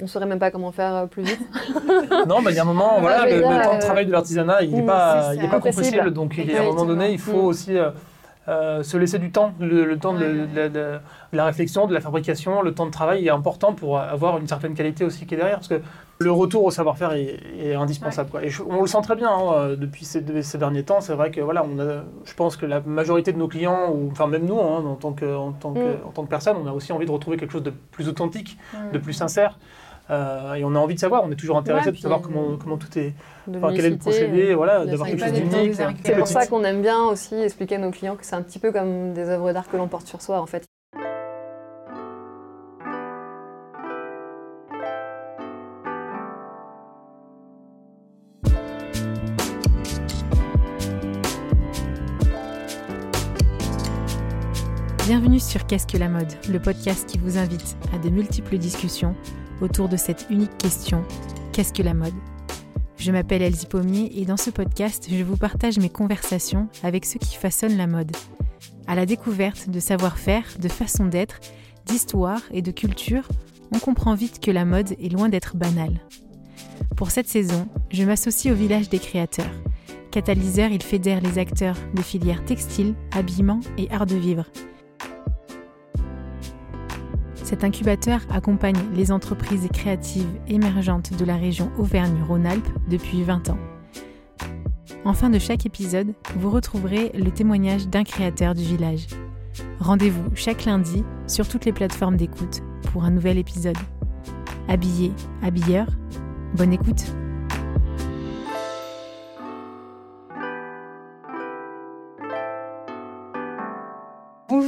On saurait même pas comment faire euh, plus vite. non, mais il y a un moment, voilà, mais le, là, le temps de euh, travail de l'artisanat, il n'est mm, pas, il est pas compressible. Donc, il y a un moment donné, il faut Mm. aussi euh, se laisser du temps. Le, le temps de, Ouais, de la- de la réflexion, de la fabrication, le temps de travail est important pour avoir une certaine qualité aussi qui est derrière. Parce que le retour au savoir-faire est, est indispensable. quoi. Et je- on le sent très bien hein, depuis ces, de- ces derniers temps. C'est vrai que voilà, on a, je pense que la majorité de nos clients, ou enfin même nous, hein, en, tant que, en, tant que, Mm. en tant que personne, on a aussi envie de retrouver quelque chose de plus authentique, de plus sincère. Euh, et on a envie de savoir, on est toujours intéressé Ouais, de savoir puis- comment, comment tout est, De enfin, quel est le procédé, voilà, de d'avoir quelque chose d'unique. C'est pour ça qu'on aime bien aussi expliquer à nos clients que c'est un petit peu comme des œuvres d'art que l'on porte sur soi en fait. Bienvenue sur Qu'est-ce que la mode, le podcast qui vous invite à de multiples discussions autour de cette unique question Qu'est-ce que la mode? Je m'appelle Elsie Pommier et dans ce podcast, je vous partage mes conversations avec ceux qui façonnent la mode. À la découverte de savoir-faire, de façon d'être, d'histoire et de culture, on comprend vite que la mode est loin d'être banale. Pour cette saison, je m'associe au village des créateurs. Catalyseur, il fédère les acteurs de filières textiles, habillement et art de vivre. Cet incubateur accompagne les entreprises créatives émergentes de la région Auvergne-Rhône-Alpes depuis 20 ans. En fin de chaque épisode, vous retrouverez le témoignage d'un créateur du village. Rendez-vous chaque lundi sur toutes les plateformes d'écoute pour un nouvel épisode. Habillé, habilleur, bonne écoute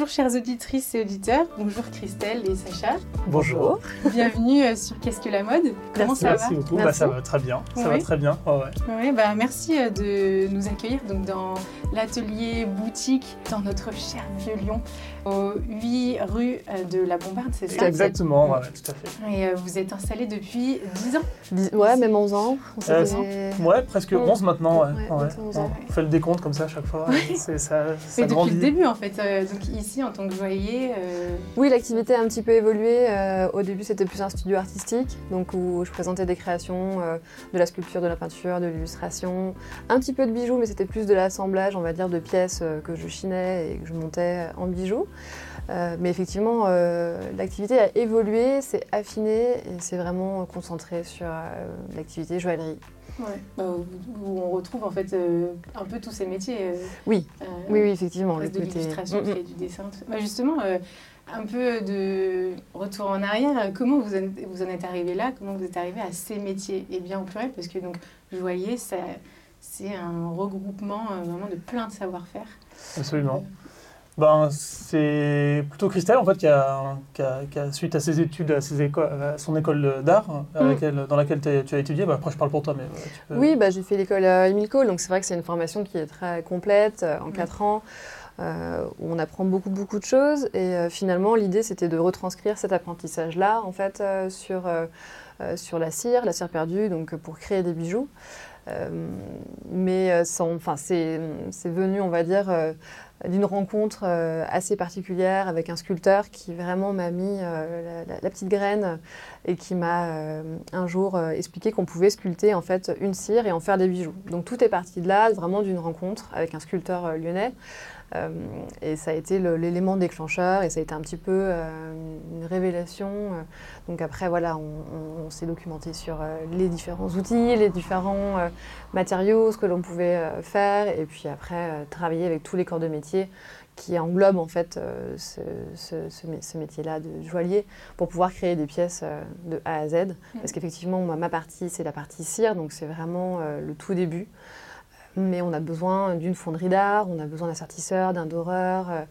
Bonjour chères auditrices et auditeurs, bonjour Christelle et Sacha. Bonjour. Bienvenue euh, sur Qu'est-ce que la mode? Comment Merci. ça Merci beaucoup. Bah, ça va très bien. Ça va très bien. Ouais. va Ouais, bah, Merci euh, de nous accueillir donc, dans l'atelier boutique dans notre cher vieux Lyon, au 8 rue euh, de la Bombarde, c'est ça? Exactement, ouais, tout à fait. Et euh, vous êtes installé depuis 10 ans? Dix- Ouais, même 11 ans. On Euh, Ouais, presque Mm. 11 maintenant. Ouais. Ouais, Ouais. bientôt 11 ans. On fait le décompte comme ça à chaque fois. C'est ça, ça Mais depuis grandit. le début en fait, euh, donc ici en tant que joaillier, euh, Oui, l'activité a un petit peu évolué. Euh, au début, c'était plus un studio artistique, donc où je présentais des créations, euh, de la sculpture, de la peinture, de l'illustration, un petit peu de bijoux, mais c'était plus de l'assemblage, on va dire, de pièces que je chinais et que je montais en bijoux. Euh, mais effectivement, euh, l'activité a évolué, s'est affinée et c'est vraiment concentré sur euh, l'activité joaillerie. bah, où, où on retrouve en fait euh, un peu tous ces métiers. euh, Oui. euh, Oui, oui, effectivement. presque de côté- l'illustration, Mm, mm. est du dessin. tout. Bah, justement, euh, un peu de retour en arrière, comment vous en, vous en êtes arrivé là? Comment vous êtes arrivé à ces métiers? Et bien au pluriel, parce que donc joaillier, ça- c'est un regroupement euh, vraiment de plein de savoir-faire. Absolument. Ben, c'est plutôt Christelle en fait qui a, qui a- qui a, suite à ses études, à, ses éco- à son école d'art Mm. laquelle- dans laquelle tu as étudié. Ben, après, je parle pour toi, mais ouais, tu peux- Oui, bah, j'ai fait l'école euh, Émile Cole, donc c'est vrai que c'est une formation qui est très complète, euh, en Mm. 4 ans, euh, où on apprend beaucoup, beaucoup de choses. Et euh, finalement, l'idée, c'était de retranscrire cet apprentissage-là, en fait, euh, sur, euh, euh, sur la cire, la cire perdue, donc euh, pour créer des bijoux. Euh, mais euh, enfin, c'est c'est venu, on va dire, euh, d'une rencontre euh, assez particulière avec un sculpteur qui vraiment m'a mis euh, la, petite graine et qui m'a euh, un jour expliqué qu'on pouvait sculpter en fait une cire et en faire des bijoux. Donc tout est parti de là, vraiment d'une rencontre avec un sculpteur lyonnais. Euh, et ça a été l'élément déclencheur et ça a été un petit peu euh, une révélation. Euh, Donc après, voilà, on, on- on s'est documenté sur les différents outils, les différents matériaux, ce que l'on pouvait faire et puis après travailler avec tous les corps de métier qui englobent en fait euh, ce, ce- ce mé- ce métier-là de joaillier pour pouvoir créer des pièces euh, de A à Z. Parce qu'effectivement, ma partie, c'est la partie cire, donc c'est vraiment euh, le tout début. Mais on a besoin d'une fonderie d'art, on a besoin d'un sertisseur, d'un doreur, euh,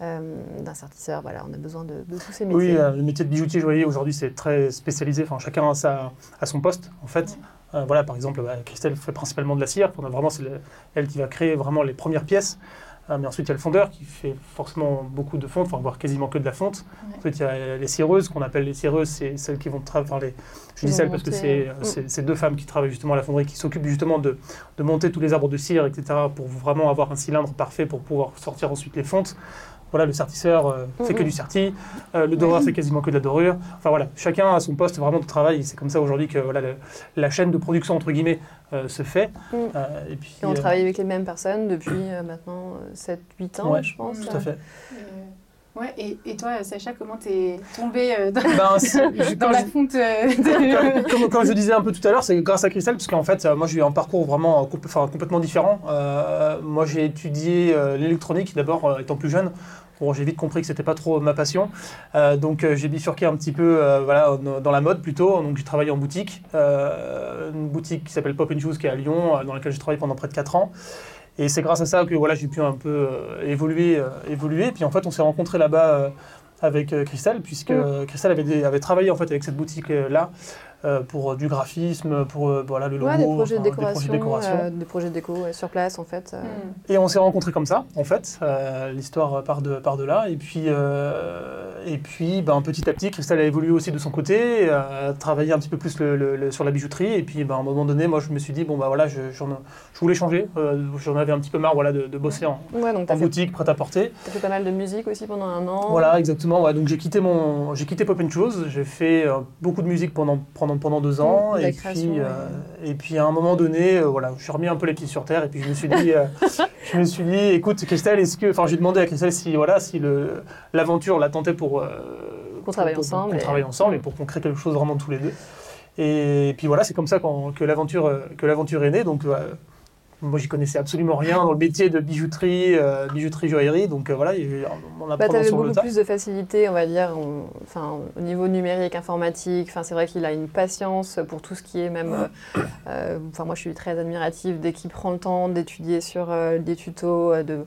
euh, d'un sertisseur, voilà, on a besoin de, de tous ces métiers. Oui, euh, le métier de bijoutier joaillier aujourd'hui c'est très spécialisé. Enfin, chacun a, sa, son poste en fait. Euh, voilà, par exemple, bah, Christelle fait principalement de la cire. On a vraiment, c'est le- elle qui va créer vraiment les premières pièces. Euh, mais ensuite, il y a le fondeur qui fait forcément beaucoup de fonte, enfin, voire quasiment que de la fonte. Ouais. Ensuite, il y a les cireuses, qu'on appelle les cireuses, c'est celles qui vont travailler. Je dis celles parce que c'est c'est deux femmes qui travaillent justement à la fonderie, qui s'occupent justement de, de monter tous les arbres de cire, etc., pour vraiment avoir un cylindre parfait pour pouvoir sortir ensuite les fontes. Voilà, le sertisseur euh, fait que Mhm. du serti, euh, le doreur Ouais. fait quasiment que de la dorure. Enfin voilà, chacun a son poste vraiment de travail. C'est comme ça aujourd'hui que voilà, le- la chaîne de production, entre guillemets, euh, se fait. Euh, et puis, Et on euh, travaille avec les mêmes personnes depuis euh, maintenant 7-8 ans, Ouais, je pense. Tout à fait. Ouais, et, et toi, Sacha, comment t'es tombée euh, dans, Ben, c'est- je- dans comme la je- fonte euh, de... comme, comme je disais un peu tout à l'heure, c'est grâce à Christelle, parce qu'en fait, euh, moi j'ai eu un parcours vraiment compl- complètement différent. Euh, moi j'ai étudié euh, l'électronique d'abord euh, étant plus jeune. Bon, j'ai vite compris que c'était pas trop ma passion. Euh, donc euh, j'ai bifurqué un petit peu euh, voilà, dans- la mode plutôt. Donc j'ai travaillé en boutique, une boutique qui s'appelle Pop Shoes qui est à Lyon, dans laquelle j'ai travaillé pendant près de 4 ans. Et c'est grâce à ça que voilà, j'ai pu un peu évoluer, évoluer. Puis en fait, on s'est rencontrés là-bas avec Christelle, puisque Mm. Christelle avait, avait travaillé en fait avec cette boutique-là pour euh, du graphisme, pour euh, voilà, le logo, Ouais, des projets de décoration, décoration. euh, des projets de déco ouais, sur place en fait. euh. Et on s'est rencontrés comme ça, en fait. Euh, L'histoire part de, part de là. Et puis, euh, et puis ben, petit à petit, Christelle a évolué aussi de son côté, euh, a travaillé un petit peu plus le- le- le- sur la bijouterie. Et puis, ben, à un moment donné, moi, je me suis dit, bon, bah voilà, je, je voulais changer. Euh, J'en avais un petit peu marre voilà, de, de bosser en, Ouais, donc en t'as fait, boutique, prêt à porter. t'as fait pas mal de musique aussi pendant un an. Voilà, exactement. Ouais, donc j'ai quitté mon, quitté Pop and Shoes. J'ai fait euh, beaucoup de musique pendant pendant pendant deux ans. Mmh, la et création, puis ouais. euh, et puis à un moment donné, euh, voilà, je suis remis un peu les pieds sur terre. Et puis je me suis dit, euh, je me suis dit, écoute, Christelle, est-ce que, enfin, j'ai demandé à Christelle si voilà, si l'aventure la tentait pour Qu'on travaille ensemble qu'on et- travaille ensemble et pour qu'on crée quelque chose vraiment tous les deux. Et puis voilà, c'est comme ça qu'on- que l'aventure que l'aventure est née. Donc moi, j'y connaissais absolument rien dans le métier de bijouterie, euh, bijouterie joaillerie. Donc euh, voilà, il y a eu en Bah, le beaucoup tas. plus de facilité, on va dire, on- enfin, au niveau numérique, informatique. Enfin, c'est vrai qu'il a une patience pour tout ce qui est même. euh, euh, Enfin, moi, je suis très admirative dès qu'il prend le temps d'étudier sur euh, des tutos euh, de,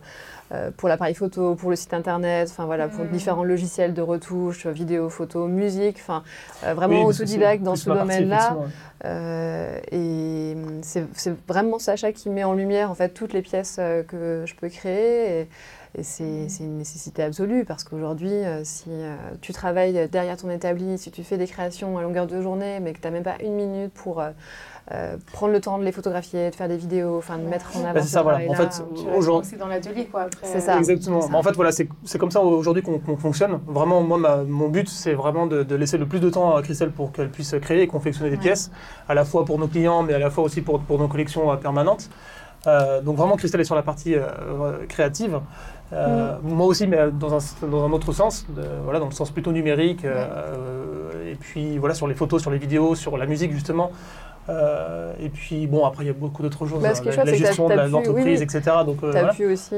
euh, pour l'appareil photo, pour le site internet. Enfin voilà, pour Mm. différents logiciels de retouche, vidéo, photo, musique. Enfin, euh, vraiment Oui, autodidacte dans ce domaine-là. Euh, et c'est c'est vraiment Sacha qui met en lumière en fait toutes les pièces euh, que je peux créer. Et, et c'est c'est une nécessité absolue parce qu'aujourd'hui, euh, si euh, tu travailles derrière ton établi, si tu fais des créations à longueur de journée, mais que tu n'as même pas une minute pour euh, euh, prendre le temps de les photographier, de faire des vidéos, enfin de mettre en avant Bah, c'est ce ça, voilà. En fait, Aujourd'hui- commencer dans l'atelier, quoi, après. C'est ça. Exactement. c'est ça. Mais En fait, voilà, c'est c'est comme ça aujourd'hui qu'on qu'on fonctionne. Vraiment, moi, ma- mon but, c'est vraiment de, de laisser le plus de temps à Christelle pour qu'elle puisse créer et confectionner des Ouais. pièces, à la fois pour nos clients, mais à la fois aussi pour, pour nos collections euh, permanentes. Euh, donc vraiment, Christelle est sur la partie euh, créative. Euh, Moi aussi, mais dans un, dans un autre sens, de- voilà, dans le sens plutôt numérique. euh, et puis voilà, sur les photos, sur les vidéos, sur la musique justement. Euh, et puis bon, après, il y a beaucoup d'autres choses. Bah, hein, la, chouette, la gestion de l'entreprise, oui, oui. etc. Donc Tu as voilà. pu aussi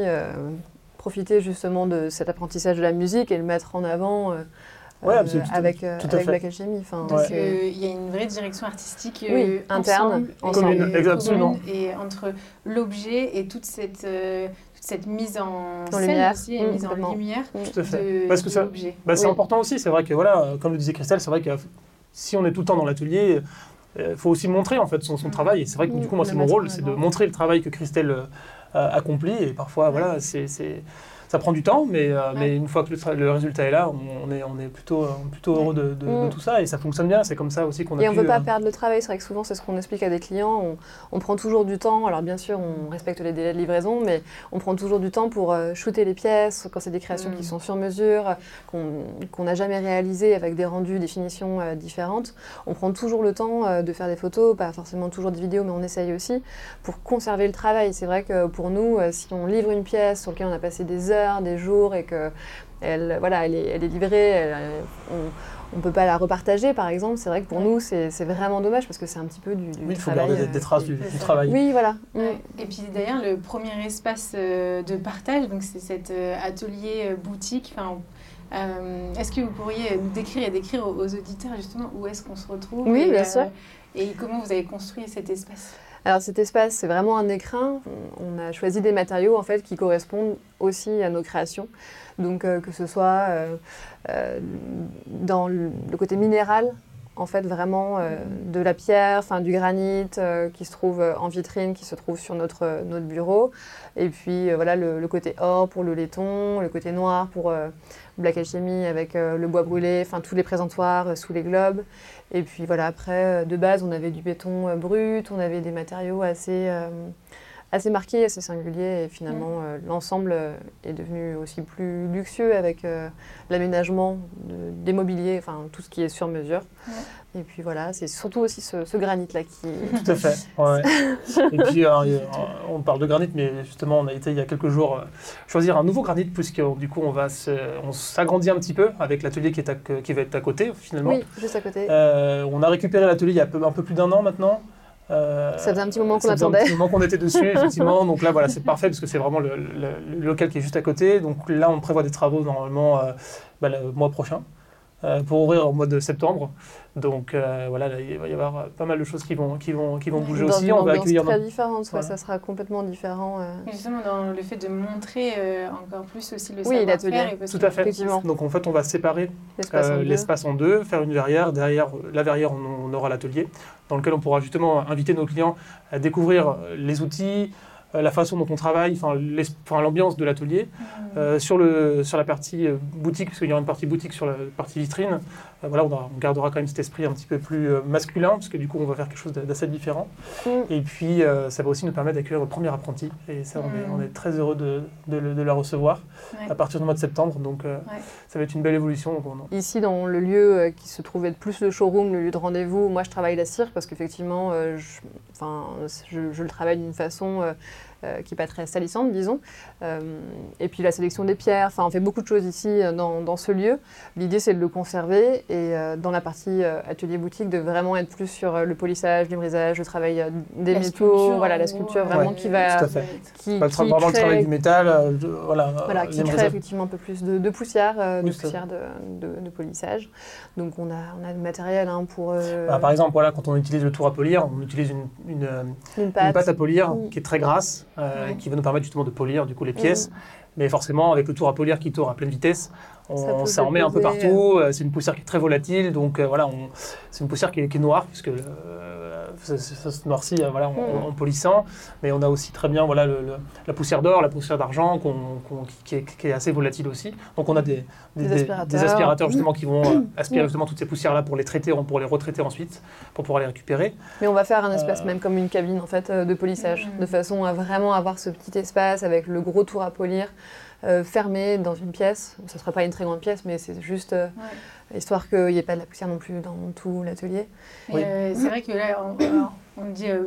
profiter justement de cet apprentissage de la musique et le mettre en avant Ouais, euh, absolument, tout à- avec, euh, tout à avec fait. Black Alchemy. Enfin, Donc, euh, il y a une vraie direction artistique euh, Oui, interne, ensemble, et. Commune, euh, et entre l'objet et toute cette, euh, toute cette mise en scène lumière. aussi, et Mm, mise en lumière Tout à fait. de, Parce que de ça, l'objet. Bah, c'est Oui. important aussi, c'est vrai que voilà, comme le disait Christelle, c'est vrai que si on est tout le temps dans l'atelier, il faut aussi montrer en fait son, son Mhm. travail. Et c'est vrai que du coup, moi, c'est mon rôle, c'est de montrer le travail que Christelle euh, accomplit. Et parfois, voilà, c'est, c'est- ça prend du temps, mais, euh, mais une fois que le, résultat est là, on, est, on est plutôt, euh, plutôt heureux de, de- de Mhm. tout ça. Et ça fonctionne bien. C'est comme ça aussi qu'on a Et on ne veut pas euh, perdre le travail. C'est vrai que souvent, c'est ce qu'on explique à des clients. On, on prend toujours du temps. Alors, bien sûr, on respecte les délais de livraison, mais on prend toujours du temps pour shooter les pièces quand c'est des créations Mm. qui sont sur mesure, qu'on n'a jamais réalisées avec des rendus, des finitions euh, différentes. On prend toujours le temps de faire des photos, pas forcément toujours des vidéos, mais on essaye aussi pour conserver le travail. C'est vrai que pour nous, si on livre une pièce sur laquelle on a passé des heures, des jours et que elle, voilà, elle, est, elle est livrée, elle, euh, on ne peut pas la repartager, par exemple. C'est vrai que pour Ouais. nous, c'est c'est vraiment dommage parce que c'est un petit peu du, du oui, il faut travail. garder des, euh, des traces du, c'est du travail. Oui, voilà. Mm. Ouais. Et puis d'ailleurs, le premier espace euh, de partage, donc c'est cet euh, atelier euh, boutique. Enfin, euh, est-ce que vous pourriez nous décrire et décrire aux, aux auditeurs justement où est-ce qu'on se retrouve Oui, et, bien sûr. Et comment vous avez construit cet espace? Alors cet espace, c'est vraiment un écrin. On a choisi des matériaux en fait qui correspondent aussi à nos créations. Donc euh, que ce soit euh, euh, dans le côté minéral, en fait vraiment euh, de la pierre, enfin du granit euh, qui se trouve euh, en vitrine, qui se trouve sur notre, notre bureau. Et puis voilà le, le côté or pour le laiton, le côté noir pour Black Alchemy avec le bois brûlé, enfin tous les présentoirs sous les globes. Et puis voilà, après, de base, on avait du béton brut, on avait des matériaux assez, assez marqué, assez singulier. Et finalement, euh, l'ensemble euh, est devenu aussi plus luxueux avec euh, l'aménagement de- des mobiliers, enfin tout ce qui est sur mesure. Et puis voilà, c'est surtout aussi ce, ce granit-là qui. Tout à fait. ouais. Et puis, euh, on parle de granit, mais justement, on a été il y a quelques jours euh, choisir un nouveau granit, puisque du coup, on va se- on s'agrandit un petit peu avec l'atelier qui, est à- qui va être à côté, finalement. oui, juste à côté. Euh, on a récupéré l'atelier il y a peu- un peu plus d'un an maintenant. Euh, Ça faisait un petit moment qu'on ça faisait attendait. Un petit moment qu'on était dessus, effectivement. Donc là, voilà, c'est parfait parce que c'est vraiment le, le- le local qui est juste à côté. Donc là, on prévoit des travaux normalement euh, bah, le mois prochain euh, pour ouvrir au mois de septembre. Donc euh, voilà, là, il va y avoir euh, pas mal de choses qui vont, qui vont, qui vont bouger Dans aussi. une On va accueillir. très différente, Voilà. ça sera complètement différent. euh. Justement, dans le fait de montrer euh, encore plus aussi le Oui, savoir-faire. Tout à fait. Effectivement. Donc en fait, on va séparer L'espace en euh, deux. l'espace en deux, faire une verrière. Derrière la verrière, on, on aura l'atelier, dans lequel on pourra justement inviter nos clients à découvrir les outils, la façon dont on travaille, enfin l'ambiance de l'atelier. Mmh. Euh, sur, le, sur la partie boutique, parce qu'il y aura une partie boutique sur la partie vitrine, voilà, on, aura- on gardera quand même cet esprit un petit peu plus euh, masculin, parce que du coup, on va faire quelque chose d'assez différent. Mm. Et puis, euh, ça va aussi nous permettre d'accueillir notre premier apprenti. Et ça, on, est, Mm. on est très heureux de, de le- de la recevoir Ouais. à partir du mois de septembre. Donc, euh, Ouais. ça va être une belle évolution. Donc, on- Ici, dans le lieu euh, qui se trouvait être plus le showroom, le lieu de rendez-vous, moi je travaille la cire parce qu'effectivement, euh, je, enfin, je, je le travaille d'une façon euh, qui n'est pas très salissante, disons. Euh, et puis la sélection des pierres, enfin, on fait beaucoup de choses ici euh, dans, dans ce lieu. L'idée, c'est de le conserver et euh, dans la partie euh, atelier-boutique, de vraiment être plus sur euh, le polissage, le brisage, le travail euh, des La métaux, voilà, la sculpture vraiment Ouais, qui va. tout à fait. Qui, Pas le tra- qui vraiment le crée- travail du métal, euh, de- voilà, voilà, euh, qui crée effectivement un peu plus de, de poussière, euh, Oui, de, poussière de, de- de polissage. Donc on a, on a le matériel hein, pour euh, Bah, par exemple, voilà, quand on utilise le tour à polir, on utilise une, une, une une pâte. pâte à polir Mm. qui est très grasse, euh, Ouais. qui va nous permettre justement de polir du coup les pièces. Mais forcément, avec le tour à polir qui tourne à pleine vitesse, Ça on, ça en met un peu partout. C'est une poussière qui est très volatile, donc euh, voilà, on- c'est une poussière qui est, qui est noire puisque euh, ça, se noircit euh, voilà, en, Mm. en polissant. Mais on a aussi très bien voilà, le- le- la poussière d'or, la poussière d'argent qui, qui est, qui est assez volatile aussi. Donc on a des, Des aspirateurs. aspirateurs, justement qui vont euh, aspirer Mm. justement toutes ces poussières-là pour les traiter, pour les retraiter ensuite, pour pouvoir les récupérer. Mais on va faire un espace Euh, même comme une cabine en fait de polissage, de façon à vraiment avoir ce petit espace avec le gros tour à polir euh, fermé dans une pièce. Ce ne sera pas une très grande pièce, mais c'est juste euh, Ouais. histoire qu'il n'y ait pas de la poussière non plus dans tout l'atelier. Oui. euh, c'est vrai que là, on, dit euh,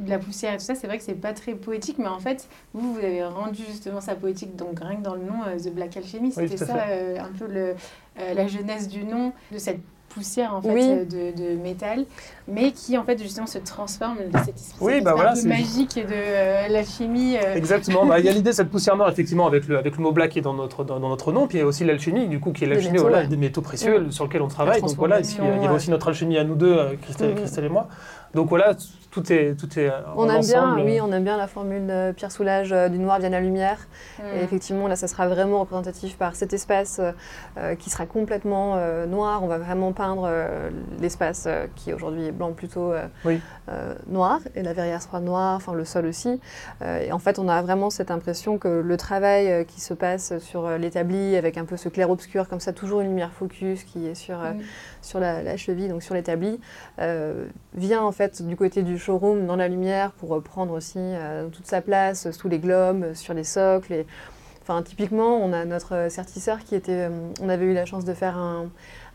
de la poussière et tout ça, c'est vrai que c'est pas très poétique, mais en fait, vous, vous avez rendu justement ça poétique, donc rien que dans le nom, euh, The Black Alchemy, c'était ça euh, un peu le, euh, la jeunesse du nom, de cette poussière en fait Oui. euh, de, de métal, mais qui en fait justement se transforme de cette espèce Oui, cette bah voilà, un peu magique de euh, l'alchimie. euh, Exactement. Bah, Il y a l'idée de cette poussière noire, effectivement, avec le, avec le mot black qui est dans notre, dans, dans notre nom. Puis il y a aussi l'alchimie, du coup, qui est Des l'alchimie métaux, voilà, ouais. des métaux précieux sur lesquels on travaille. La Donc voilà, euh, il y a aussi notre alchimie à nous deux, Christelle. Christelle et moi. Donc voilà, tout est, tout est euh, On en aime bien, oui, on aime bien la formule de Pierre Soulages euh, du noir vient la lumière. Et mm. effectivement, là, ça sera vraiment représentatif par cet espace euh, qui sera complètement euh, noir. On va vraiment peindre euh, l'espace euh, qui aujourd'hui est blanc plutôt euh, Oui. euh, noir. Et la verrière sera noire, enfin le sol aussi. Euh, et en fait, on a vraiment cette impression que le travail euh, qui se passe sur euh, l'établi, avec un peu ce clair-obscur, comme ça, toujours une lumière focus qui est sur, euh, Mm. Sur la, la cheville, donc sur l'établi, euh, vient en fait du côté du showroom dans la lumière pour euh, prendre aussi euh, toute sa place sous les globes, sur les socles. Et, enfin, typiquement, on a notre sertisseur qui était. on avait eu la chance de faire un,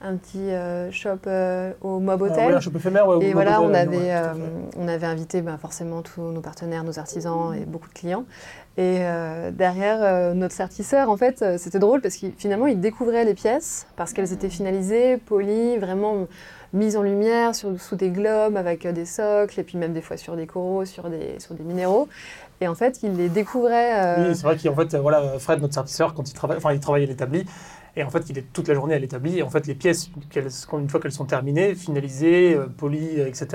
un petit euh, shop euh, au Mob Ah, Hotel. oui, un shop éphémère, ouais, au Et Mob voilà, Hotel, on avait, euh, on avait invité ben, forcément tous nos partenaires, nos artisans et beaucoup de clients. Et euh, derrière euh, notre sertisseur, en fait, euh, c'était drôle parce qu'il finalement, il découvrait les pièces parce qu'elles étaient finalisées, polies, vraiment mises en lumière sous des globes avec des socles et puis même des fois sur des coraux, sur des, minéraux. Et en fait, il les découvrait. Oui, c'est vrai qu'en fait, voilà, Fred, notre sertisseur, quand il travaille, enfin, il travaille à l'établi, et en fait, il est toute la journée à l'établi. Et en fait, les pièces, une fois qu'elles sont terminées, finalisées, polies, etc.,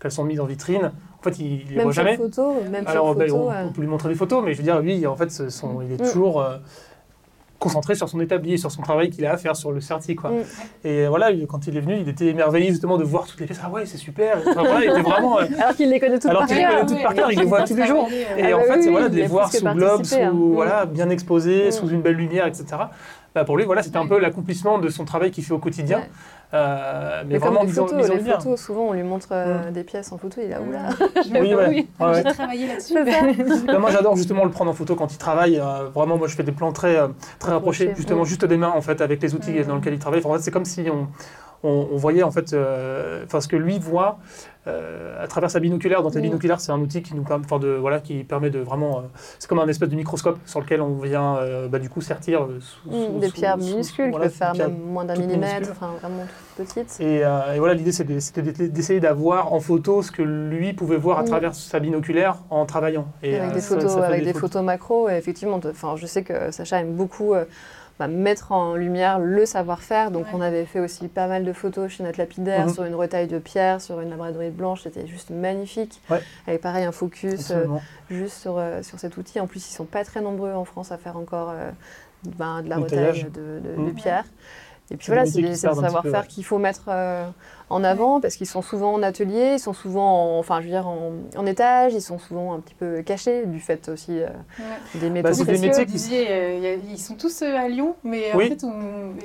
qu'elles sont mises en vitrine, en fait, il, les même voit jamais. photo, même Alors, ben, photo. on, euh, on peut lui montrer des photos, mais je veux dire, lui, en fait, il est Mm. toujours euh, concentré sur son établi, sur son travail qu'il a à faire sur le certi, quoi. Mm. Et voilà, il- quand il est venu, il était émerveillé justement de voir toutes les pièces. Ah ouais, c'est super. Enfin, voilà, il était vraiment. euh, Alors qu'il les connaît toutes Alors par qu'il les cœur. connaît toutes par cœur, il les voit tous les jours. Et Ah en bah fait, oui, c'est voilà, oui, de les voir sous globe, sous, hein. Mm. voilà, bien exposés, Mm. sous une belle lumière, etc. bah, pour lui, voilà, c'était un peu l'accomplissement de son travail qu'il fait au quotidien. Ouais. Euh, mais, Mais comme vraiment les photos, bien. souvent on lui montre euh, des pièces en photo, il est là, oula. Oui, oui. Ouais. J'ai travaillé là-dessus. Moi, j'adore justement le prendre en photo quand il travaille. Euh, vraiment, moi, je fais des plans très, très rapprochés, justement, juste des mains, en fait, avec les outils dans lesquels il travaille. Enfin, en fait, c'est comme si on, on, on voyait, en fait, euh, enfin, ce que lui voit euh, à travers sa binoculaire. Dans ta Mm. binoculaire, c'est un outil qui nous permet, enfin, de, voilà, qui permet de vraiment. euh, c'est comme un espèce de microscope sur lequel on vient, euh, bah, du coup, sertir euh, sous, Mm, sous- des sous- pierres minuscules voilà, qui peuvent faire même moins d'un millimètre, enfin vraiment toutes petites. Et, euh, et voilà, l'idée c'était d'e- d'essayer d'avoir en photo ce que lui pouvait voir à Mm. travers sa binoculaire en travaillant. Et, avec euh, des photos, ça fait avec des photos. photos macro, et effectivement, enfin, je sais que Sacha aime beaucoup euh, bah, mettre en lumière le savoir-faire. Donc, Ouais. on avait fait aussi pas mal de photos chez notre lapidaire Mhm. sur une retaille de pierre, sur une labradorite blanche. C'était juste magnifique. Ouais. Avec pareil un focus euh, juste sur, euh, sur cet outil. En plus, ils sont pas très nombreux en France à faire encore euh, ben, de la Le retaille de, de- Mhm. de pierre. Et puis voilà, c'est peu, savoir-faire ouais. qu'il faut mettre euh, en avant parce qu'ils sont souvent en atelier, ils sont souvent en, enfin, je veux dire, en, en étage, ils sont souvent un petit peu cachés du fait aussi euh, Ouais. des métaux Bah, des métiers qui- disiez, euh, il a- ils sont tous euh, à Lyon, mais Oui. en fait,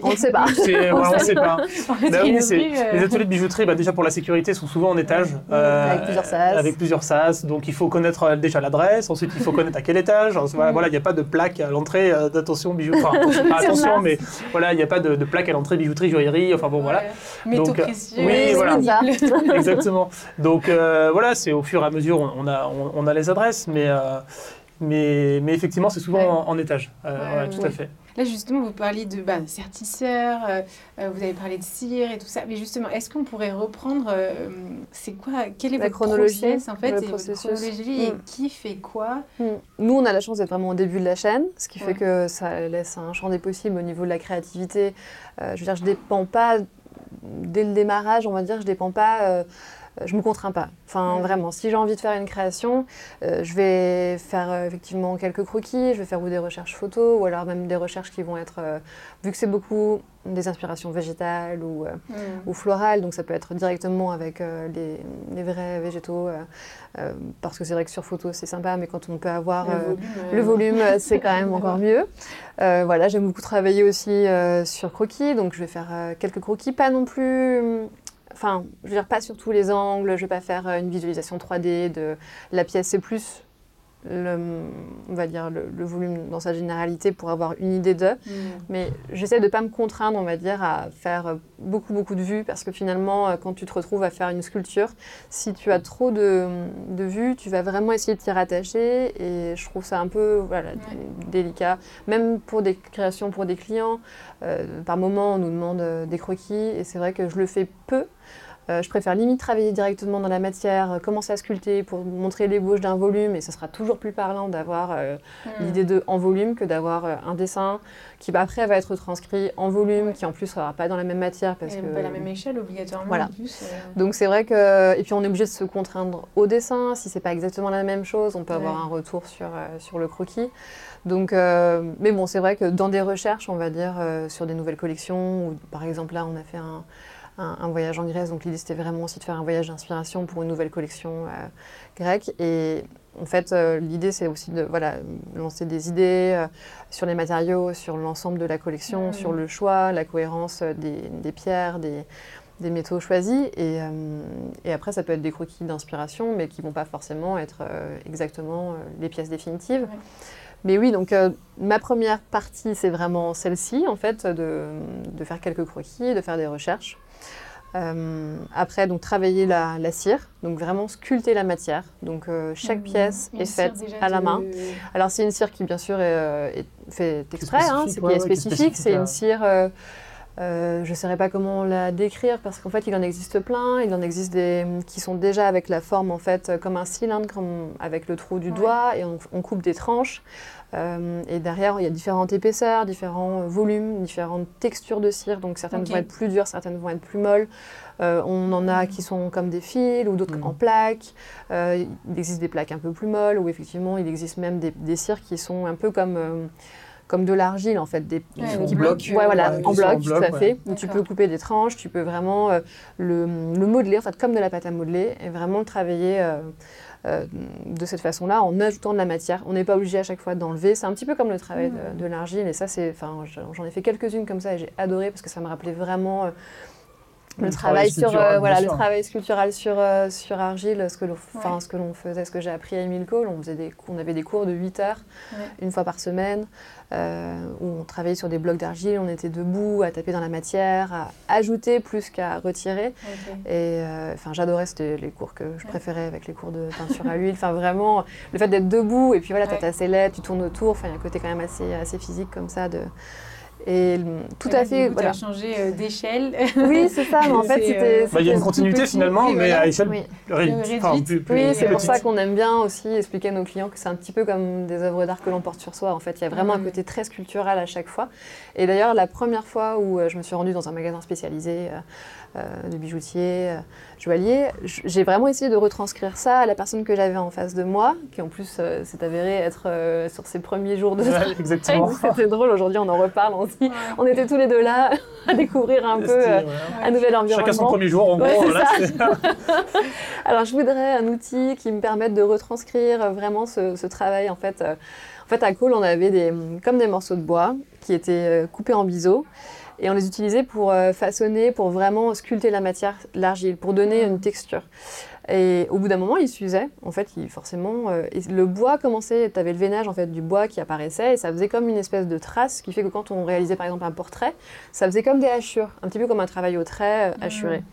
on ne sait pas. C'est- ouais, on ne sait pas. En fait, Bah il y a oui, une c'est- rue, euh, les ateliers de bijouterie, bah, déjà pour la sécurité, sont souvent en étage. euh, Avec plusieurs sas. Avec plusieurs sas. Donc il faut connaître euh, déjà l'adresse, ensuite il faut connaître à quel étage. Voilà, Mm. voilà, il n'y a pas de plaque à l'entrée euh, d'attention bijouterie. Enfin, attention, pas attention, mais voilà, il n'y a pas de, de plaque à l'entrée bijouterie, joaillerie. Enfin bon, voilà. Donc, euh. Oui, voilà. disponibles. Exactement. Donc euh, voilà, c'est au fur et à mesure, on, on a, on, on a les adresses, mais, euh, mais, mais effectivement, c'est souvent Ouais. en, en étage. Euh, Ouais, tout à fait. Là, justement, vous parliez de bah, sertisseur, euh, vous avez parlé de cire et tout ça. Mais justement, est-ce qu'on pourrait reprendre, euh, c'est quoi, quel est La votre chronologie, process, en fait, le et votre chronologie, et Mm. qui fait quoi Mm. Nous, on a la chance d'être vraiment au début de la chaîne, ce qui Ouais. fait que ça laisse un champ des possibles au niveau de la créativité. Euh, je veux dire, je dépends pas, dès le démarrage, on va dire, je dépends pas, euh, je me contrains pas. Enfin, Ouais. vraiment, si j'ai envie de faire une création, euh, je vais faire euh, effectivement quelques croquis, je vais faire ou des recherches photos, ou alors même des recherches qui vont être, euh, vu que c'est beaucoup des inspirations végétales ou, Mm. ou florales, donc ça peut être directement avec les, les vrais végétaux, parce que c'est vrai que sur photo c'est sympa, mais quand on peut avoir Le volume, volume, c'est quand même encore mieux. Voilà, j'aime beaucoup travailler aussi sur croquis, donc je vais faire quelques croquis, pas non plus. Enfin, je veux pas sur tous les angles, je vais pas faire euh, une visualisation 3D de la pièce, c'est plus. Le, on va dire le, le volume dans sa généralité pour avoir une idée d'eux. Mm. Mais j'essaie de ne pas me contraindre, on va dire, à faire euh, beaucoup, beaucoup de vues, parce que finalement, euh, quand tu te retrouves à faire une sculpture, si tu as trop de, de vues, tu vas vraiment essayer de t'y rattacher, et je trouve ça un peu voilà, délicat. Même pour des créations pour des clients, euh, par moment, on nous demande des croquis, et c'est vrai que je le fais peu. Euh, je préfère limite travailler directement dans la matière, euh, commencer à sculpter pour montrer l'ébauche d'un volume, et ce sera toujours plus parlant d'avoir euh, Mm. l'idée de en volume que d'avoir un dessin qui bah, après va être transcrit en volume, Ouais. qui en plus sera pas dans la même matière parce Et que pas la même échelle obligatoirement Voilà. en plus. donc c'est vrai que et puis on est obligé de se contraindre au dessin si c'est pas exactement la même chose on peut avoir un retour sur sur le croquis donc mais bon c'est vrai que dans des recherches on va dire sur des nouvelles collections ou par exemple là on a fait un un, un voyage en Grèce, donc l'idée c'était vraiment aussi de faire un voyage d'inspiration pour une nouvelle collection euh, grecque. Et en fait, euh, l'idée c'est aussi de voilà, lancer des idées euh, sur les matériaux, sur l'ensemble de la collection, Mhm. sur le choix, la cohérence euh, des, des pierres, des, des métaux choisis. Et, et après, ça peut être des croquis d'inspiration, mais qui vont pas forcément être exactement les pièces définitives. Mais oui, donc ma première partie, c'est vraiment celle-ci, en fait, de, de faire quelques croquis, de faire des recherches. Euh, après, donc travailler la, la cire, donc vraiment sculpter la matière. Donc euh, chaque Mm. pièce est faite à la de- main. Alors c'est une cire qui bien sûr est, euh, est faite exprès, hein, spécifique, c'est ouais, est ouais, spécifique. C'est une cire, euh, je ne saurais pas comment la décrire parce qu'en fait il en existe plein. Il en existe des qui sont déjà avec la forme en fait euh, comme un cylindre, comme avec le trou du Ouais. doigt et on, on coupe des tranches. Euh, et derrière il y a différentes épaisseurs, différents volumes, différentes textures de cire. Donc certaines vont être plus dures, certaines vont être plus molles. Euh, on en a qui sont comme des fils ou d'autres Mhm. en plaques. Euh, il existe des plaques un peu plus molles ou effectivement il existe même des, des cires qui sont un peu comme, euh, comme de l'argile en fait, des Ouais, bloc. blocs, Ouais, voilà, euh, en qui bloc, en bloc, tout à fait. Où tu peux couper des tranches, tu peux vraiment euh, le, le modeler, en fait, comme de la pâte à modeler, et vraiment le travailler euh, euh, de cette façon-là, en ajoutant de la matière. On n'est pas obligé à chaque fois d'enlever. C'est un petit peu comme le travail de, de l'argile, et ça, c'est, enfin, j'en j'en ai fait quelques-unes comme ça, et j'ai adoré parce que ça me rappelait vraiment. Le, Le travail, travail sur sculptural, euh, voilà le travail sculptural sur euh, sur argile ce que l'on enfin Ouais. ce que l'on faisait ce que j'ai appris à Emile Cole on faisait des cours- on avait des cours de 8 heures Ouais. une fois par semaine euh, où on travaillait sur des blocs d'argile on était debout à taper dans la matière à ajouter plus qu'à retirer et euh, enfin j'adorais c'était les cours que je préférais avec les cours de peinture à l'huile enfin vraiment le fait d'être debout et puis voilà t'as Ouais. ta sellette tu tournes autour enfin il y a un côté quand même assez assez physique comme ça de et tout Et là, à fait coup, voilà. changé euh, d'échelle. oui c'est ça mais en fait C'est, c'était euh, Bah, il y a une continuité petit, finalement, oui, mais voilà. à échelle oui. ré- réduite. enfin, plus, plus- Oui, c'est pour ça qu'on aime bien aussi expliquer à nos clients que c'est un petit peu comme des œuvres d'art que l'on porte sur soi. En fait, il y a vraiment un côté très sculptural à chaque fois. Et d'ailleurs, la première fois où euh, je me suis rendue dans un magasin spécialisé euh, euh, de bijoutier, euh, joaillier, j'ai vraiment essayé de retranscrire ça à la personne que j'avais en face de moi, qui en plus euh, s'est avérée être euh, sur ses premiers jours de Ouais, exactement. C'était drôle, aujourd'hui on en reparle, on dit, on était tous les deux là à découvrir un peu euh, ouais. un nouvel environnement. Chacun son premier jour, en gros. c'est- Alors, je voudrais un outil qui me permette de retranscrire euh, vraiment ce, ce travail. En fait, euh, en fait, à Cole, on avait des, comme des morceaux de bois qui étaient euh, coupés en biseaux. Et on les utilisait pour euh, façonner, pour vraiment sculpter la matière, l'argile, pour donner une texture. Et au bout d'un moment, il s'usait. En fait, il, forcément, euh, le bois commençait, tu avais le veinage en fait, du bois qui apparaissait, et ça faisait comme une espèce de trace, qui fait que quand on réalisait par exemple un portrait, ça faisait comme des hachures, un petit peu comme un travail au trait euh, hachuré.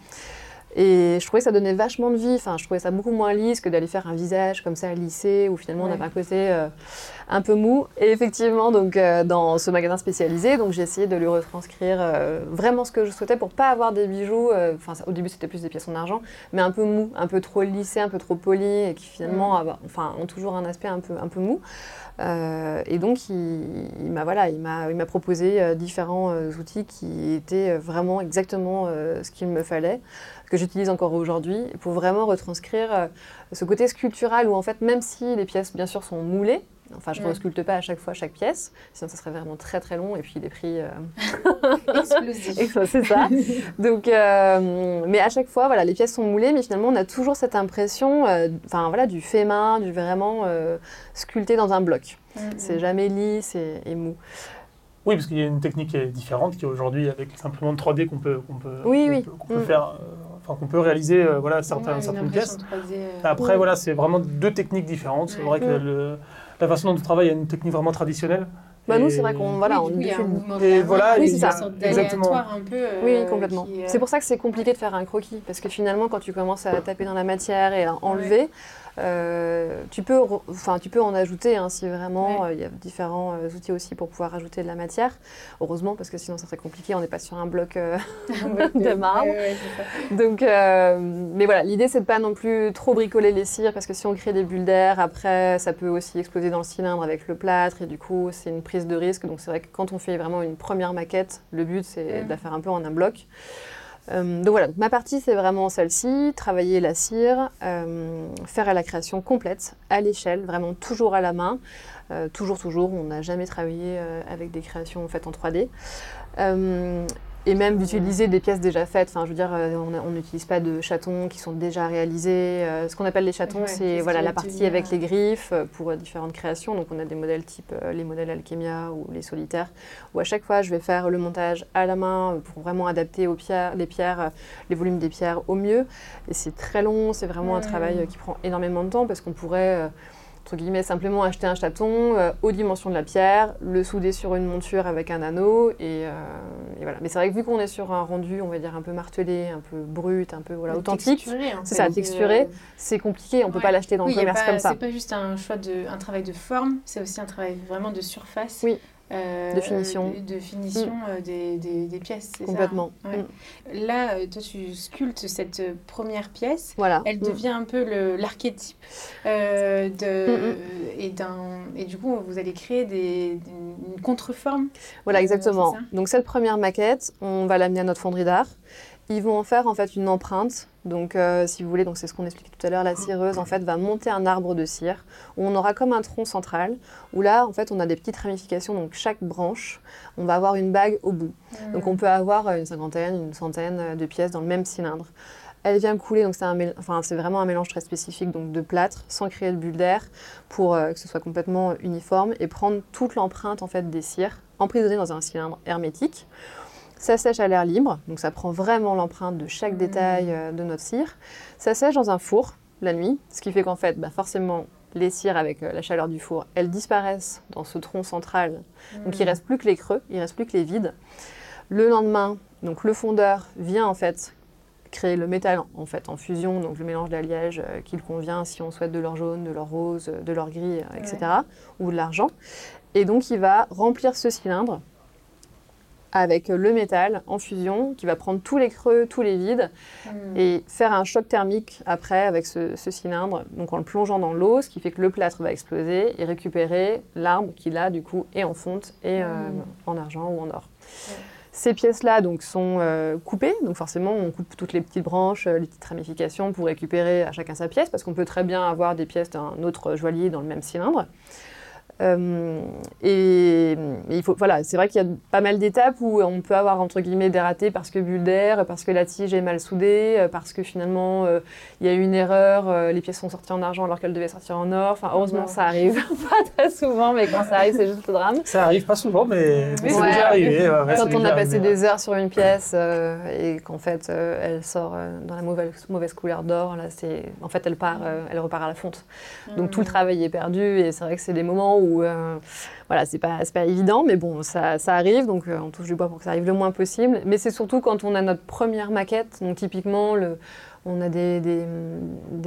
Et je trouvais que ça donnait vachement de vie. Enfin, je trouvais ça beaucoup moins lisse que d'aller faire un visage comme ça lissé, où finalement on avait un côté euh, un peu mou. Et effectivement, donc euh, dans ce magasin spécialisé, donc j'ai essayé de lui retranscrire euh, vraiment ce que je souhaitais pour pas avoir des bijoux. Enfin, au début c'était plus des pièces en argent, mais un peu mou, un peu trop lissé, un peu trop poli, et qui finalement, enfin, ont toujours un aspect un peu un peu mou. Et donc, il, il m'a voilà, il m'a, il m'a proposé différents outils qui étaient vraiment exactement ce qu'il me fallait, que j'utilise encore aujourd'hui, pour vraiment retranscrire euh, ce côté sculptural où en fait, même si les pièces bien sûr sont moulées, enfin, je ne Ouais. resculpte pas à chaque fois chaque pièce, sinon ça serait vraiment très très long et puis les prix. euh, c'est ça. Donc, euh, mais à chaque fois, voilà, les pièces sont moulées, mais finalement, on a toujours cette impression, euh, enfin voilà, du fait main, du vraiment sculpté dans un bloc. C'est jamais lisse et, et mou. Oui, parce qu'il y a une technique qui est différente, qui aujourd'hui avec simplement de 3D qu'on peut, qu'on peut, Oui, oui. peut, peut Mm. faire, euh, enfin qu'on peut réaliser, euh, voilà, certains- Ouais, une certaines pièces. 3D, euh, Après, Mm. voilà, c'est vraiment deux techniques différentes. C'est Ouais. vrai que Mm. le- la façon dont on travaille a une technique vraiment traditionnelle. Bah, nous, c'est vrai qu'on voilà, oui, on il y depuis- mouvement Et voilà, Oui, une c'est ça. sorte Exactement. d'aléatoire un peu. euh, Oui, complètement. euh, C'est pour ça que c'est compliqué de faire un croquis, parce que finalement, quand tu commences à taper dans la matière et à enlever, tu, peux, enfin, tu peux en ajouter hein, si vraiment euh, il y a différents euh, outils aussi pour pouvoir ajouter de la matière. Heureusement, parce que sinon, ça serait compliqué, on n'est pas sur un bloc. euh, de marbre. Donc, euh, mais voilà, l'idée c'est de pas non plus trop bricoler les cires parce que si on crée des bulles d'air, après ça peut aussi exploser dans le cylindre avec le plâtre et du coup c'est une prise de risque. Donc c'est vrai que quand on fait vraiment une première maquette, le but c'est Mm. de la faire un peu en un bloc. Euh, donc voilà, ma partie c'est vraiment celle-ci, travailler la cire, euh, faire la création complète, à l'échelle, vraiment toujours à la main, Euh, toujours, toujours, on n'a jamais travaillé avec des créations faites en 3D. Et même d'utiliser des pièces déjà faites, enfin je veux dire, euh, on n'utilise pas de chatons qui sont déjà réalisés. Euh, ce qu'on appelle les chatons, Ouais, c'est c'est ce voilà, la partie avec les griffes euh, pour différentes créations. Donc on a des modèles type les modèles Alchemia ou les solitaires, où à chaque fois je vais faire le montage à la main pour vraiment adapter aux pierres, les pierres, les volumes des pierres au mieux. Et c'est très long, c'est vraiment un travail qui prend énormément de temps parce qu'on pourrait, entre guillemets, simplement acheter un chaton euh, aux dimensions de la pierre, le souder sur une monture avec un anneau et, euh, et voilà. Mais c'est vrai que vu qu'on est sur un rendu, on va dire un peu martelé, un peu brut, un peu voilà, authentique, en c'est ça, texturé. Euh, c'est compliqué, on peut Ouais. pas l'acheter dans oui, le commerce pas- comme ça. C'est pas juste un choix de, un travail de forme, c'est aussi un travail vraiment de surface. Oui. Euh, De finition. De, de finition euh, des, des, des pièces. ça, Complètement. Ouais. Mm. Là, euh, toi, tu sculptes cette première pièce. Voilà. Elle Mm. devient un peu l'archétype euh, de Mm, et d'un et du coup vous allez créer des, une contreforme. Voilà, exactement. Donc cette première maquette, on va l'amener à notre fonderie d'art. Ils vont en faire en fait une empreinte. Donc, euh, si vous voulez, donc c'est ce qu'on expliquait tout à l'heure, la cireuse en fait va monter un arbre de cire où on aura comme un tronc central où là en fait on a des petites ramifications. Donc chaque branche, on va avoir une bague au bout. Donc on peut avoir une cinquantaine, une centaine de pièces dans le même cylindre. Elle vient couler, donc c'est enfin, vraiment un mélange très spécifique donc de plâtre sans créer de bulle d'air pour euh, que ce soit complètement uniforme et prendre toute l'empreinte en fait des cires emprisonnée dans un cylindre hermétique. Ça sèche à l'air libre, donc ça prend vraiment l'empreinte de chaque détail euh, de notre cire. Ça sèche dans un four la nuit, ce qui fait qu'en fait, bah, forcément, les cires avec euh, la chaleur du four, elles disparaissent dans ce tronc central. Donc il reste plus que les creux, il reste plus que les vides. Le lendemain, donc le fondeur vient en fait créer le métal en fait en fusion, donc le mélange d'alliage euh, qu'il convient si on souhaite de l'or jaune, de l'or rose, de l'or gris, euh, etc. ou de l'argent. Et donc il va remplir ce cylindre avec le métal en fusion, qui va prendre tous les creux, tous les vides, et faire un choc thermique après avec ce, ce cylindre, donc en le plongeant dans l'eau, ce qui fait que le plâtre va exploser et récupérer l'arbre qui là du coup est en fonte et euh, en argent ou en or. Ces pièces-là donc sont euh, coupées, donc forcément on coupe toutes les petites branches, euh, les petites ramifications pour récupérer à chacun sa pièce, parce qu'on peut très bien avoir des pièces d'un autre joaillier dans le même cylindre. Euh, et, et il faut, voilà, c'est vrai qu'il y a pas mal d'étapes où on peut avoir entre guillemets des ratés parce que bulle d'air, parce que la tige est mal soudée, euh, parce que finalement euh, il y a eu une erreur, euh, les pièces sont sorties en argent alors qu'elles devaient sortir en or. Enfin, heureusement Ouais. ça arrive pas très souvent, mais quand ça arrive c'est juste le drame. Ça arrive pas souvent, mais, mais c'est Ouais. déjà arrivé. ouais, ouais, Quand on déjà a passé arrivé, des heures sur une pièce euh, et qu'en fait euh, elle sort euh, dans la mauvaise, mauvaise couleur d'or, là c'est en fait elle part, euh, elle repart à la fonte. Donc tout le travail est perdu et c'est vrai que c'est des moments où euh, voilà c'est pas pas évident, mais bon ça, arrive donc euh, on touche du bois pour que ça arrive le moins possible. Mais c'est surtout quand on a notre première maquette, donc typiquement le on a des,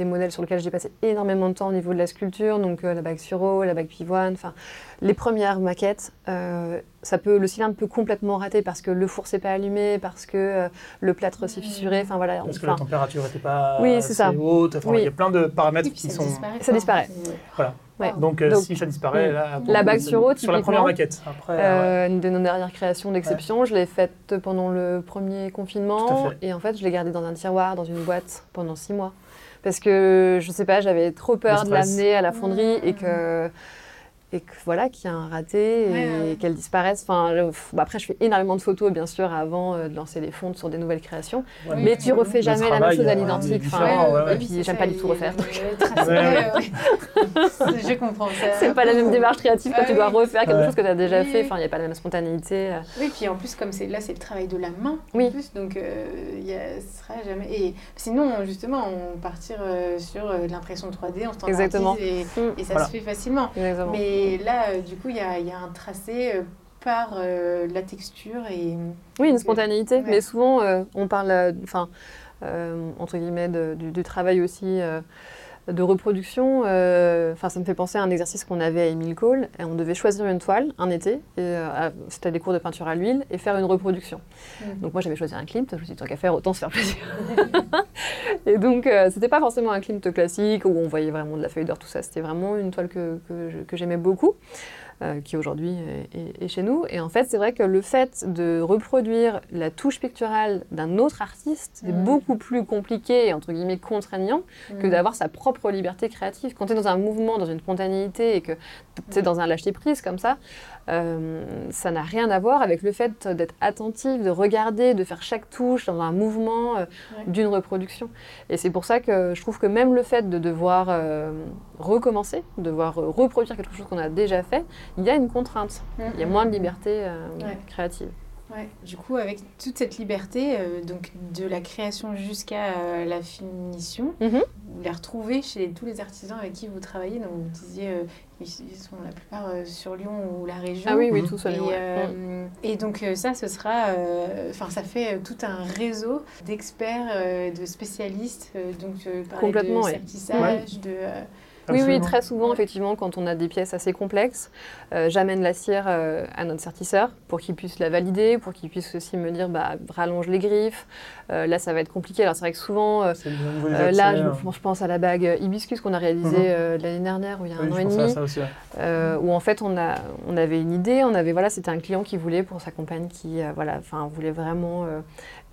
modèles sur lesquels j'ai passé énormément de temps au niveau de la sculpture, donc euh, la bague Suro, la bague Pivoine, enfin les premières maquettes, euh, ça peut, le cylindre peut complètement rater parce que le four s'est pas allumé, parce que euh, le plâtre s'est fissuré, enfin voilà. Parce que la température n'était pas Oui, c'est ça. assez haute. Enfin, Oui. Il y a plein de paramètres qui ça sont. disparaît. Ça disparaît. Voilà. ouais. Donc, euh, Donc, si ça disparaît, là. La bague sur eau, Sur la première maquette. Après, ouais. Euh, Une de nos dernières créations d'exception, je l'ai faite pendant le premier confinement Tout à fait. et en fait je l'ai gardée dans un tiroir, dans une boîte pendant six mois. Parce que je sais pas, j'avais trop peur de l'amener à la fonderie Mmh. et que et que voilà qu'il y a un raté et Ouais, ouais. qu'elle disparaisse. Enfin, le- bah, après je fais énormément de photos bien sûr avant euh, de lancer les fontes sur des nouvelles créations, Ouais, mais tu refais jamais la même chose à euh, l'identique. est Enfin, différent, ouais, ouais. et puis j'aime pas du tout refaire. donc Je comprends ça. C'est pas la même démarche créative quand Ah tu dois refaire quelque Ouais. chose que tu as déjà Oui, fait. Enfin, il n'y a pas la même spontanéité. euh. Oui, puis en plus, comme c'est là, c'est le travail de la main. Oui. En plus, donc, euh, il y a, ce sera jamais. Et sinon, justement, on partir euh, sur euh, l'impression 3D, on standardise Exactement. et, et ça Voilà. se fait facilement. Exactement. Mais là, euh, du coup, il y a, il y a un tracé euh, par euh, la texture et. Oui, une spontanéité, ouais. mais souvent euh, on parle, enfin, euh, entre guillemets, de- du, du travail aussi de reproduction. euh, Enfin, ça me fait penser à un exercice qu'on avait à Emile Cole. Et on devait choisir une toile un été, euh, c'était des cours de peinture à l'huile, et faire une reproduction. Mm. Donc moi j'avais choisi un Klimt, je me suis dit tant qu'à faire, autant se faire plaisir. et donc euh, c'était pas forcément un Klimt classique où on voyait vraiment de la feuille d'or, tout ça. C'était vraiment une toile que j'aimais beaucoup euh, qui aujourd'hui est, chez nous. Et en fait, c'est vrai que le fait de reproduire la touche picturale d'un autre artiste est Mm. beaucoup plus compliqué et entre guillemets contraignant que Mm. d'avoir sa propre liberté créative. Quand tu es dans un mouvement, dans une spontanéité et que tu es dans un lâcher-prise comme ça, euh, ça n'a rien à voir avec le fait d'être attentif, de regarder, de faire chaque touche dans un mouvement euh, Ouais. d'une reproduction. Et c'est pour ça que je trouve que même le fait de devoir euh, recommencer, de devoir reproduire quelque chose qu'on a déjà fait, il y a une contrainte. Mm. Il y a moins de liberté Ouais. créative. Ouais, du coup, avec toute cette liberté, euh, donc de la création jusqu'à euh, la finition, Mhm. vous les retrouvez chez tous les artisans avec qui vous travaillez. Donc, vous disiez, euh, ils ils sont la plupart euh, sur Lyon ou la région. Ah oui, oui, tout seul. Et, ouais. euh, et donc euh, ça, ce sera, euh, enfin ça fait euh, tout un réseau d'experts, euh, de spécialistes, euh, donc euh, Complètement, de ouais. de, Oui, oui, très souvent, effectivement, quand on a des pièces assez complexes, euh, j'amène la cire euh, à notre sertisseur pour qu'il puisse la valider, pour qu'il puisse aussi me dire, bah, rallonge les griffes. Euh, là, ça va être compliqué. Alors, c'est vrai que souvent, là, je, je pense à la bague hibiscus qu'on a réalisée Mhm. l'année dernière, où il y a Oui, un an et demi. ça aussi. ouais. où en fait on, a, on avait une idée, on avait voilà, c'était un client qui voulait pour sa compagne qui voilà, enfin voulait vraiment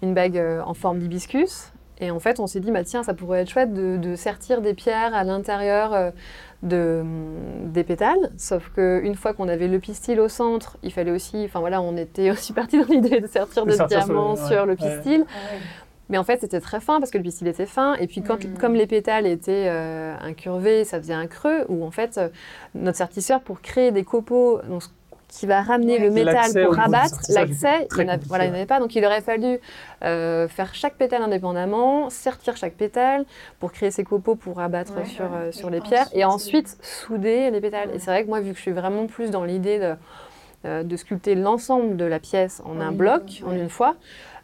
une bague en forme d'hibiscus. Et en fait, on s'est dit, bah, tiens, ça pourrait être chouette de, de sertir des pierres à l'intérieur euh, de, hum, des pétales. Sauf qu'une fois qu'on avait le pistil au centre, il fallait aussi, enfin voilà, on était aussi parti dans l'idée de sertir De des sortir sur le- diamants ouais, sur le pistil. Ah ouais. Mais en fait, c'était très fin parce que le pistil était fin. Et puis, quand, Mm. comme les pétales étaient euh, incurvés, ça faisait un creux où, en fait, euh, notre sertisseur, pour créer des copeaux donc, qui va ramener Ouais. le métal pour rabattre, l'accès, il n'y en, a- compliqué, voilà, il n'y en ouais. avait pas. Donc, il aurait fallu euh, faire chaque pétale indépendamment, sertir chaque pétale pour créer ces copeaux pour rabattre Ouais, sur, ouais. euh, sur les pierres. Et ensuite, souder les pétales. Ouais. Et c'est vrai que moi, vu que je suis vraiment plus dans l'idée de, euh, de sculpter l'ensemble de la pièce en un bloc, en une fois,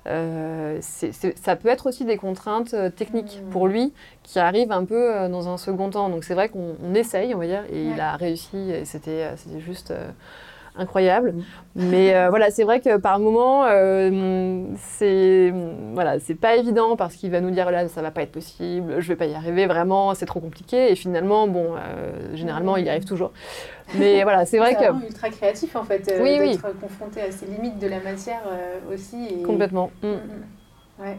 euh, ça peut être aussi des contraintes euh, techniques Mm. pour lui qui arrivent un peu euh, dans un second temps. Donc c'est vrai qu'on on essaye, on va dire, et il a réussi et c'était c'était juste euh, incroyable. Mm. Mais euh, voilà, c'est vrai que par moment, euh, c'est voilà, c'est pas évident parce qu'il va nous dire là, ça va pas être possible, je vais pas y arriver, vraiment, c'est trop compliqué. Et finalement, bon, euh, généralement, il y arrive toujours. Mais voilà, c'est vrai C'est que vraiment ultra créatif en fait, Oui, oui. d'être confronté à ces limites de la matière aussi. Et... complètement. mm. Mm. Ouais.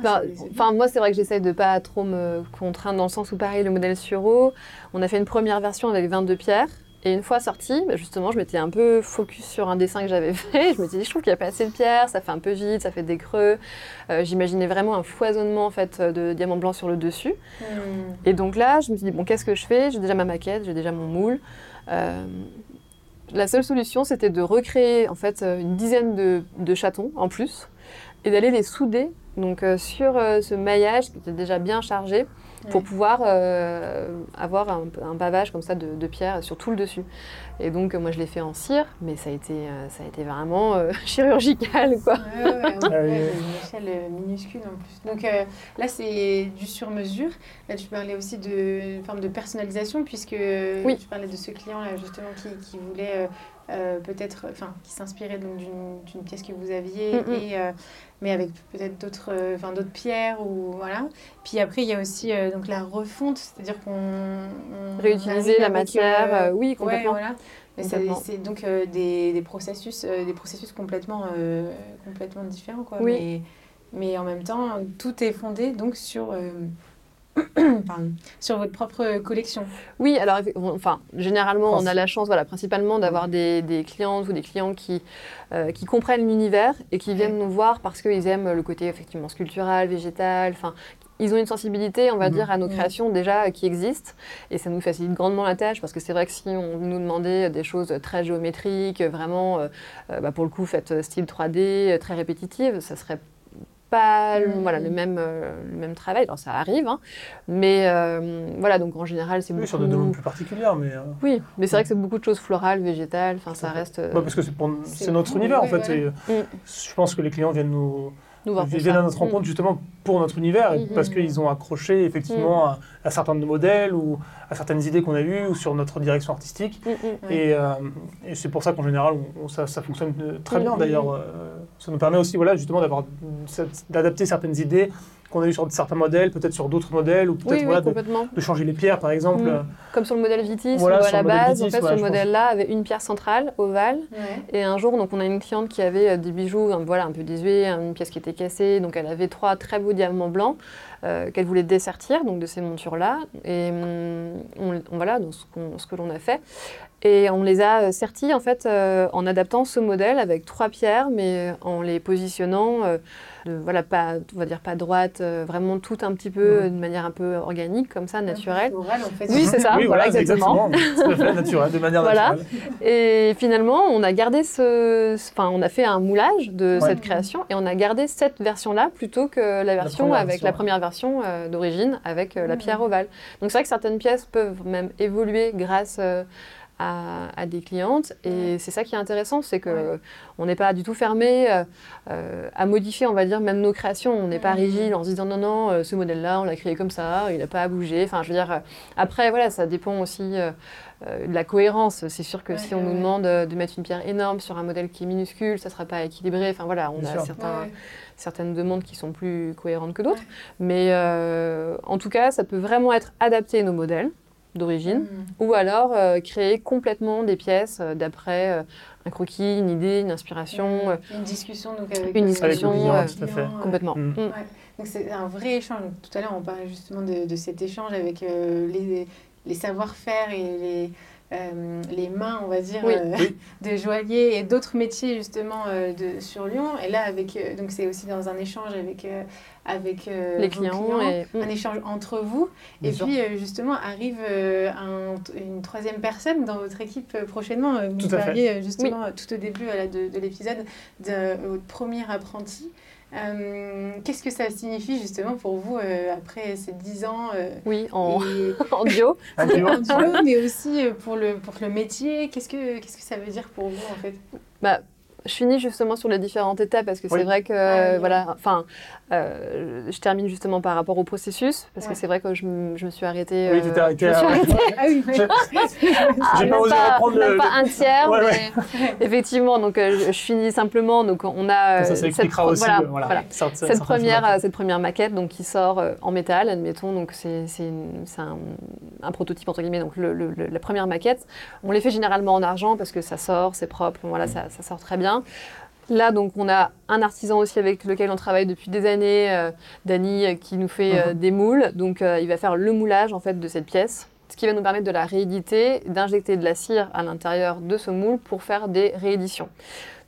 Ah, Enfin, c'est- c'est- enfin, moi, c'est vrai que j'essaye de pas trop me contraindre dans le sens où, pareil, le modèle sur eau, on a fait une première version avec 22 pierres. Et une fois sorti, bah, justement, je m'étais un peu focus sur un dessin que j'avais fait. Je m'étais dit, je trouve qu'il n'y a pas assez de pierres, ça fait un peu vide, ça fait des creux. Euh, J'imaginais vraiment un foisonnement en fait, de diamants blancs sur le dessus. Mm. Et donc là, je me suis dit, bon, qu'est-ce que je fais? J'ai déjà ma maquette, j'ai déjà mon moule. Euh, la seule solution, c'était de recréer en fait euh, une dizaine de, de chatons en plus et d'aller les souder donc, euh, sur euh, ce maillage qui était déjà bien chargé pour Ouais. pouvoir euh, avoir un, un pavage comme ça de, de pierres sur tout le dessus. Et donc, moi, je l'ai fait en cire, mais ça a été, ça a été vraiment euh, chirurgical, quoi. Ouais, ouais, ouais, Ah oui, une échelle minuscule en plus. Donc euh, là, c'est du sur-mesure. Là, tu parlais aussi de forme de personnalisation, puisque Oui. tu parlais de ce client-là, justement, qui, qui voulait euh, euh, peut-être, enfin, qui s'inspirait donc d'une d'une pièce que vous aviez, Mm, mm. et, euh, mais avec peut-être d'autres euh, enfin, d'autres pierres, ou voilà. Puis après, il y a aussi euh, donc la refonte, c'est-à-dire qu'on... on Réutiliser la matière, euh, euh, oui, Ouais, complètement. voilà. Mais c'est- donc euh, des, des processus, euh, des processus complètement, euh, complètement différents, quoi. Oui. Mais, mais en même temps, tout est fondé donc sur, sur votre propre collection. Oui, alors enfin, généralement, on a la chance, voilà, principalement d'avoir des, des clientes ou des clients qui, euh, qui comprennent l'univers et qui viennent nous voir parce qu'ils aiment le côté effectivement sculptural, végétal, enfin, ils ont une sensibilité, on va Mhm. dire, à nos Mhm. créations déjà euh, qui existent et ça nous facilite grandement la tâche parce que c'est vrai que si on nous demandait des choses très géométriques, vraiment, euh, euh, bah, pour le coup, faites style 3D, euh, très répétitive, ça serait pas le- voilà, le, même, euh, le même travail. Alors ça arrive, hein. mais euh, voilà, donc en général, c'est Oui, beaucoup... sur des demandes plus particulières, mais. euh, Oui, mais c'est vrai que c'est beaucoup de choses florales, végétales, enfin ça reste... euh, ouais, parce que c'est pour- notre univers, en fait. voilà. et, Mm. Je pense que les clients viennent nous, nous voir pour viennent à notre rencontre justement pour notre univers, Mhm. parce qu'ils ont accroché effectivement à, à certains de nos modèles ou à certaines idées qu'on a eues ou sur notre direction artistique. Mm, mm. Et, euh, et c'est pour ça qu'en général, on- ça, ça fonctionne euh, très bien d'ailleurs. euh, ça nous permet aussi voilà, justement d'adapter certaines idées qu'on a eues sur certains modèles, peut-être sur d'autres modèles, ou peut-être Oui, oui, voilà, de, changer les pierres par exemple. Mhm. Comme sur le modèle Vitis, Voilà, où à sur la le modèle base, Vitis, en fait, ce modèle-là avait une pierre centrale, ovale, Ouais. et un jour, donc on a une cliente qui avait euh, des bijoux, un, voilà, un peu désuets, une pièce qui était cassée, donc elle avait trois très beaux diamants blancs euh, qu'elle voulait dessertir, donc de ces montures-là, et hum, on, on- voilà, donc ce, que l'on a fait. Et on les a euh, sertis en fait euh, en adaptant ce modèle avec trois pierres, mais en les positionnant, euh, de, voilà, pas, on va dire pas droite, euh, vraiment tout un petit peu de manière un peu organique comme ça, naturelle. Floral, en fait. Oui, c'est ça, oui, voilà, voilà, exactement. Fait, naturel, de manière Voilà. naturelle. Et finalement, on a gardé ce, enfin, on a fait un moulage de Ouais. cette création et on a gardé cette version-là plutôt que la version première avec version, la ouais. première version euh, d'origine avec euh, la pierre ovale. Donc c'est vrai que certaines pièces peuvent même évoluer grâce euh, à, à des clientes. Et c'est ça qui est intéressant, c'est que on n'est pas du tout fermé euh, euh, à modifier, on va dire, même nos créations. On n'est pas rigide en se disant non, non, euh, ce modèle-là, on l'a créé comme ça, il n'a pas à bouger. Enfin, je veux dire, après, voilà, ça dépend aussi euh, de la cohérence. C'est sûr que Ouais, si on nous demande de mettre une pierre énorme sur un modèle qui est minuscule, ça ne sera pas équilibré. Enfin, voilà, on Bien a sûr. certains, Ouais. certaines demandes qui sont plus cohérentes que d'autres. Ouais. Mais euh, en tout cas, ça peut vraiment être adapté à nos modèles d'origine Mm. ou alors euh, créer complètement des pièces euh, d'après euh, un croquis, une idée, une inspiration, euh, Une discussion donc avec Une discussion, avec le euh, tout à fait. client, euh, complètement. Mm. Mm. Donc c'est un vrai échange. Tout à l'heure, on parlait justement de, de cet échange avec euh, les, les savoir-faire et les, euh, les mains, on va dire, Oui. euh, Oui. de joailliers et d'autres métiers justement euh, de, sur Lyon. Et là, avec, euh, donc c'est aussi dans un échange avec, euh, avec euh, les clients. et, mm. un échange entre vous. Bien et sûr. puis, euh, justement, arrive euh, un- une troisième personne dans votre équipe prochainement. Vous Tout à fait. parliez justement tout au début euh, là, de, de l'épisode de votre premier apprenti. Euh, Qu'est-ce que ça signifie justement pour vous euh, après ces dix ans euh, Oui, en, et- en duo. En mais aussi pour le, pour le métier Qu'est-ce que Qu'est-ce que ça veut dire pour vous en fait? Bah, je finis justement sur les différentes étapes parce que Oui. c'est vrai que, Ah, oui. voilà, enfin, euh, je termine justement par rapport au processus parce Ouais. que c'est vrai que je, me- je me suis arrêtée. Oui, euh, tu t'es arrêtée je me suis arrêtée Ah J'ai- pas osé reprendre même le- pas un tiers, Ouais, mais effectivement, donc euh, je, je finis simplement. Donc on a euh, ça, ça cette pro- aussi. voilà, euh, voilà, voilà. certaines- Cette première, choses. euh, cette première maquette donc, qui sort euh, en métal, admettons, donc c'est un, un prototype entre guillemets, donc le- le- le- la première maquette. On les fait généralement en argent parce que ça sort, c'est propre, voilà, ça, ça sort très bien. Là, donc, on a un artisan aussi avec lequel on travaille depuis des années, euh, Dany, euh, qui nous fait euh, Mhm. des moules. Donc, euh, il va faire le moulage en fait de cette pièce, ce qui va nous permettre de la rééditer, d'injecter de la cire à l'intérieur de ce moule pour faire des rééditions.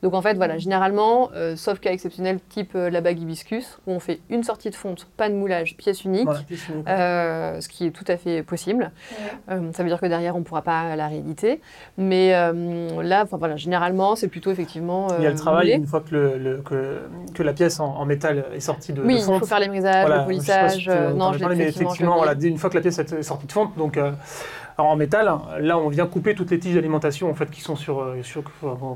Donc en fait, voilà, généralement, euh, sauf cas exceptionnel type euh, la bague hibiscus, où on fait une sortie de fonte, pas de moulage, pièce unique, euh, ce qui est tout à fait possible. Ouais. Euh, ça veut dire que derrière, on ne pourra pas la rééditer. Mais euh, là, enfin, voilà, généralement, c'est plutôt effectivement. Il y a le travail, moulé. une fois que, le, le- que, que la pièce en, en métal est sortie de, Oui, de il fonte. faut faire les brisages, Voilà, le je sais pas si polissage. tu euh, non, je l'ai mais effectivement, je voilà, une fois que la pièce est sortie de fonte, donc euh, alors en métal, là on vient couper toutes les tiges d'alimentation en fait qui sont sur, euh, sur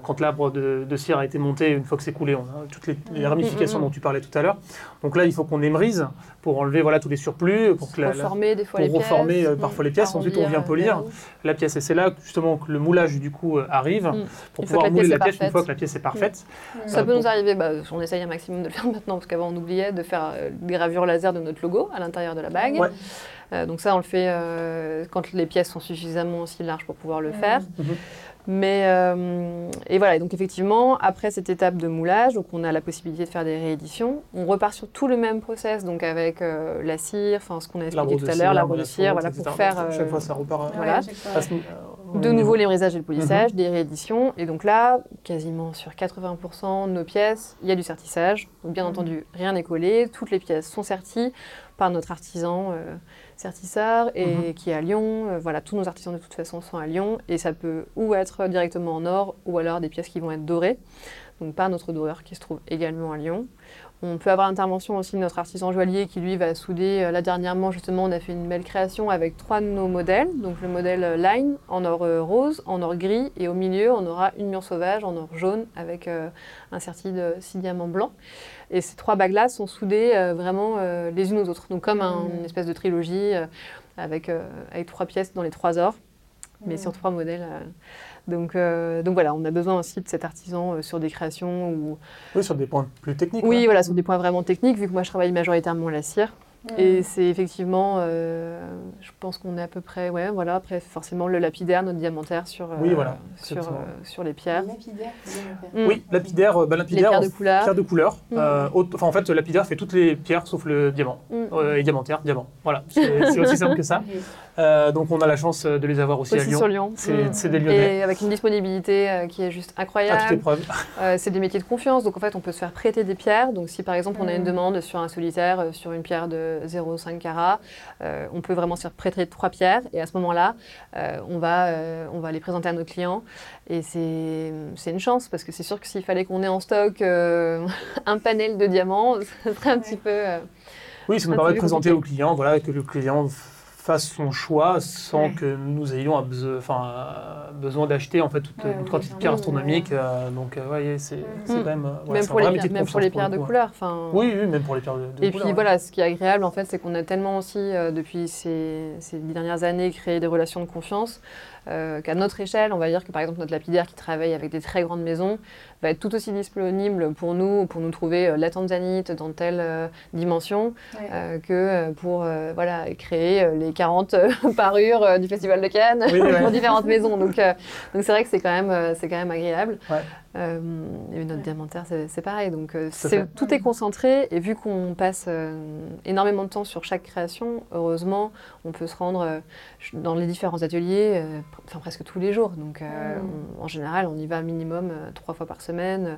quand l'arbre de, de cire a été monté, une fois que c'est coulé, on a toutes les, les ramifications Mm, mm, mm. dont tu parlais tout à l'heure. Donc là il faut qu'on émrise pour enlever voilà tous les surplus, pour que la, reformer des fois pour les reformer, euh, mm, parfois les pièces. Ensuite, on vient arrondir, polir. euh, la pièce et c'est là justement que le moulage du coup euh, arrive Mm. pour Une pouvoir la mouler pièce la pièce une fois que la pièce est parfaite. Ça Euh, peut pour- nous arriver, bah, on essaye un maximum de le faire maintenant, parce qu'avant on oubliait de faire euh, des gravures laser de notre logo à l'intérieur de la bague. Ouais. Euh, donc ça, on le fait euh, quand les pièces sont suffisamment aussi larges pour pouvoir le faire. Mhm. Mais euh, et voilà, et donc effectivement, après cette étape de moulage, donc on a la possibilité de faire des rééditions. On repart sur tout le même process, donc avec euh, la cire, enfin ce qu'on a expliqué tout à l'heure, l'arbre de cire, voilà, pour faire Chaque fois, ça repart. euh, Voilà. Ouais, fois. de au nouveau les brisages et le polissage, Mhm. des rééditions. Et donc là, quasiment sur 80% de nos pièces, il y a du sertissage. Donc bien Mhm. entendu, rien n'est collé. Toutes les pièces sont serties par notre artisan et Mhm. qui est à Lyon. Euh, voilà, tous nos artisans de toute façon sont à Lyon. Et ça peut ou être directement en or ou alors des pièces qui vont être dorées. Donc par notre doreur qui se trouve également à Lyon. On peut avoir l'intervention aussi de notre artisan joaillier qui lui va souder. euh, Là dernièrement justement on a fait une belle création avec trois de nos modèles. Donc le modèle euh, Line en or rose, en or gris et au milieu on aura une mûre sauvage en or jaune avec euh, un serti de six diamants blancs. Et ces trois bagues-là sont soudées euh, vraiment euh, les unes aux autres. Donc comme un- Mhm. une espèce de trilogie euh, avec, euh, avec trois pièces dans les trois ors mais sur trois modèles. euh. Donc, euh, donc voilà, on a besoin aussi de cet artisan euh, sur des créations ou Oui, sur des points plus techniques. oui, ouais. voilà, sur des points vraiment techniques, vu que moi je travaille majoritairement la cire. Et c'est effectivement, euh, je pense qu'on est à peu près, ouais, voilà, après forcément le lapidaire, notre diamantaire sur, euh, Oui, voilà, sur, euh, sur les pierres. Lapidaire. Mm. Oui, lapidaire, euh, bah, Les lapidaire, pierres de on- couleur. pierre de couleur. Mm. Euh, enfin, en fait, lapidaire fait toutes les pierres sauf le diamant. Mm. Euh, et diamantaire, diamant. Voilà, c'est aussi simple que ça. Euh, donc, on a la chance de les avoir aussi, à Lyon. sur Lyon. C'est des Lyonnais. Et avec une disponibilité euh, qui est juste À incroyable. toute épreuve. Euh, c'est des métiers de confiance, donc en fait on peut se faire prêter des pierres. Donc si par exemple on a une demande sur un solitaire, euh, sur une pierre de 0,5 carats, euh, on peut vraiment se faire prêter trois pierres et à ce moment-là euh, on, va, euh, on va les présenter à nos clients. Et c'est une chance parce que c'est sûr que s'il fallait qu'on ait en stock un panel de diamants, ça serait un petit peu... Oui, ça nous permet de présenter au client, voilà, que le client fasse son choix sans Ouais. que nous ayons beso- besoin d'acheter en fait toute Ouais, une quantité de pierres astronomiques. euh, donc, ouais, c'est quand même. même pour un les pierres, de même pour confiance les pierres le de coup, ouais. couleur. Enfin, Oui, oui, même pour les pierres de, de Et couleur, puis voilà, ce qui est agréable en fait, c'est qu'on a tellement aussi euh, depuis ces, ces dix dernières années créé des relations de confiance euh, qu'à notre échelle, on va dire que par exemple notre lapidaire qui travaille avec des très grandes maisons va être tout aussi disponible pour nous, pour nous trouver euh, la tanzanite dans telle euh, dimension Ouais. euh, que pour euh, voilà, créer euh, les 40 euh, parures euh, du Festival de Cannes Oui, ouais. pour différentes maisons. Donc euh, donc c'est vrai que c'est quand même euh, c'est quand même agréable. Ouais. Euh, et notre Ouais. diamentaire c'est c'est pareil. Donc euh, tout est concentré et vu qu'on passe euh, énormément de temps sur chaque création, heureusement on peut se rendre euh, dans les différents ateliers, euh, pr- enfin presque tous les jours. Donc euh, Mm. on- en général on y va minimum euh, trois fois par semaine euh,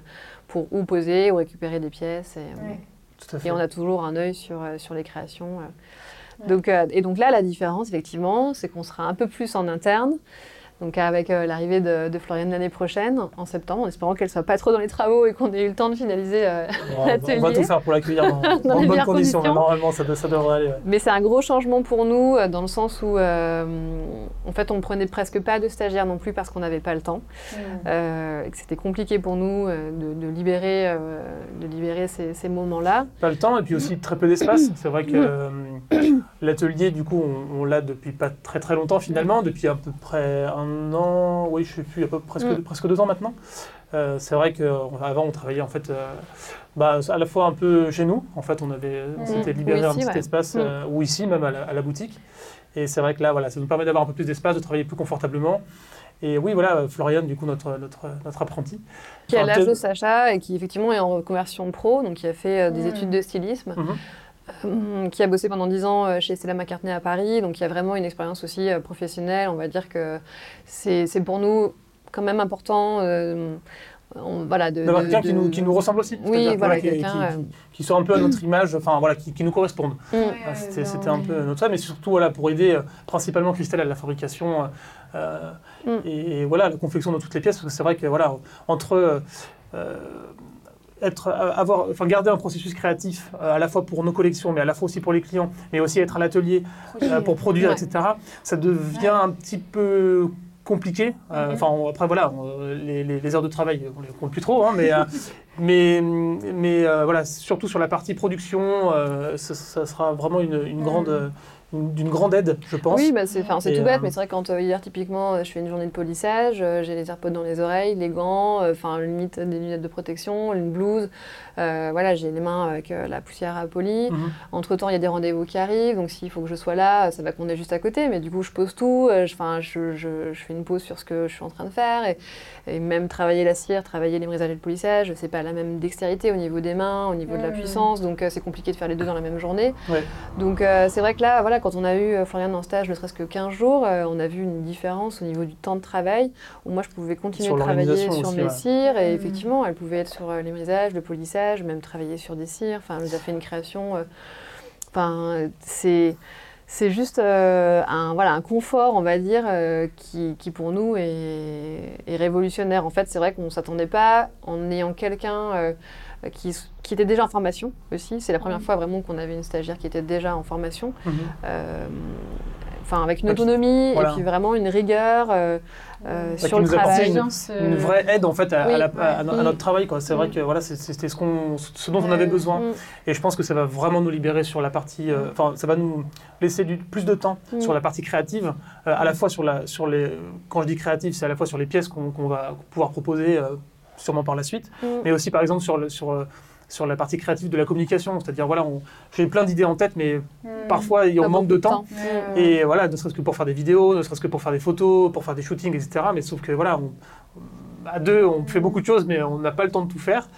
pour ou poser ou récupérer des pièces. Et, euh, Ouais. Tout à fait. et on a toujours un œil sur, euh, sur les créations. euh. Ouais. Donc, euh, et donc là, la différence, effectivement, c'est qu'on sera un peu plus en interne. Donc avec euh, l'arrivée de, de Floriane l'année prochaine, en septembre, en espérant qu'elle soit pas trop dans les travaux et qu'on ait eu le temps de finaliser. euh, on, va- on va l'atelier. tout faire pour l'accueillir dans, dans les de bonnes conditions. conditions. Normalement, ça, de- ça devrait aller. ouais. Mais c'est un gros changement pour nous, euh, dans le sens où, euh, en fait, on ne prenait presque pas de stagiaires non plus parce qu'on n'avait pas le temps. Mm. euh, et que c'était compliqué pour nous de, de libérer, euh, de libérer ces, ces moments-là. Pas le temps et puis aussi très peu d'espace. C'est vrai que euh, l'atelier, du coup, on, on l'a depuis pas très très longtemps finalement, depuis à peu près un an, oui, je sais plus, à peu presque, Mm. presque deux ans maintenant. Euh, c'est vrai qu'avant, on travaillait en fait euh, bah, à la fois un peu chez nous, en fait, on avait, on Mm. s'était libéré un petit ouais. espace, Mm. euh, ou ici même à la, à la boutique. Et c'est vrai que là, voilà, ça nous permet d'avoir un peu plus d'espace, de travailler plus confortablement. Et oui, voilà, Floriane, du coup, notre, notre, notre apprenti. Qui a l'âge de Sacha et qui effectivement est en reconversion pro, donc qui a fait des études de stylisme. Mhm. Euh, qui a bossé pendant 10 ans euh, chez Stella McCartney à Paris, donc il y a vraiment une expérience aussi euh, professionnelle. On va dire que c'est pour nous quand même important euh, on- voilà, de, D'avoir de- quelqu'un qui nous, qui nous ressemble aussi. Oui, C'est-à-dire, voilà, qui, quelqu'un, qui- qui- qui soit un peu à notre image, enfin voilà, qui, qui nous corresponde. Mm. Ah, C'était un peu notre ça, mais surtout voilà, pour aider euh, principalement Christelle à la fabrication euh, Mm. et, et voilà, la confection de toutes les pièces. Parce que c'est vrai que voilà, entre euh, euh, être, euh, avoir, enfin, garder un processus créatif euh, à la fois pour nos collections, mais à la fois aussi pour les clients, mais aussi être à l'atelier euh, pour produire, Ouais. etc., ça devient un petit peu compliqué. Mhm. Enfin, après, voilà, on- les, les- heures de travail, on les compte plus trop, hein, mais, mais, mais voilà, surtout sur la partie production, ça, ça sera vraiment une, une grande, une- d'une grande aide, je pense. Oui, bah c'est enfin, tout bête, euh, mais c'est vrai que quand euh, hier, typiquement, euh, je fais une journée de polissage, euh, j'ai les AirPods dans les oreilles, les gants, euh, enfin, limite des lunettes de protection, une blouse. euh, voilà, j'ai les mains avec euh, la poussière à poli. Mhm. Entre-temps, il y a des rendez-vous qui arrivent, donc s'il faut que je sois là, ça va qu'on est juste à côté, mais du coup, je pose tout, euh, je, fais une pause sur ce que je suis en train de faire, et, et même travailler la cire, travailler les brisages et le polissage, c'est pas la même dextérité au niveau des mains, au niveau de la Mhm. puissance, donc euh, c'est compliqué de faire les deux dans la même journée. Ouais. Donc euh, c'est vrai que là, voilà, quand on a eu euh, Floriane en stage, ne serait-ce que 15 jours, euh, on a vu une différence au niveau du temps de travail, où moi je pouvais continuer Sur de travailler sur aussi, mes ouais. cires, et Mhm. effectivement, elle pouvait être sur euh, les brisages, le polissage, même travailler sur des cires, enfin, elle nous a fait une création, euh, enfin, c'est... C'est juste euh, un, voilà, un confort, on va dire, euh, qui, qui pour nous est, est révolutionnaire. En fait, c'est vrai qu'on ne s'attendait pas, en ayant quelqu'un euh, qui, s- qui était déjà en formation aussi. C'est la première Mhm. fois vraiment qu'on avait une stagiaire qui était déjà en formation. Mhm. Euh, Enfin, avec une qui- autonomie voilà. et puis vraiment une rigueur euh, euh, Ouais, qui sur le travail. une- euh, Une vraie aide en fait à, à Oui, la- à- ouais. à no- à Mm. notre travail. C'est vrai Mm. que voilà, c'était ce, dont on avait besoin. Mm. Et je pense que ça va vraiment nous libérer sur la partie. euh, Enfin, ça va nous laisser du, plus de temps Mm. sur la partie créative, euh, à la fois sur, la, sur les. Quand je dis créative, c'est à la fois sur les pièces qu'on va pouvoir proposer euh, sûrement par la suite, Mm. mais aussi par exemple sur, le, sur, euh, sur la partie créative de la communication. C'est-à-dire, voilà, j'ai plein d'idées en tête, mais mm. parfois on manque de temps. Ouais. Et voilà, ne serait-ce que pour faire des vidéos, ne serait-ce que pour faire des photos, pour faire des shootings, etc. Mais sauf que voilà, on- à deux, on fait beaucoup de choses, mais on n'a pas le temps de tout faire.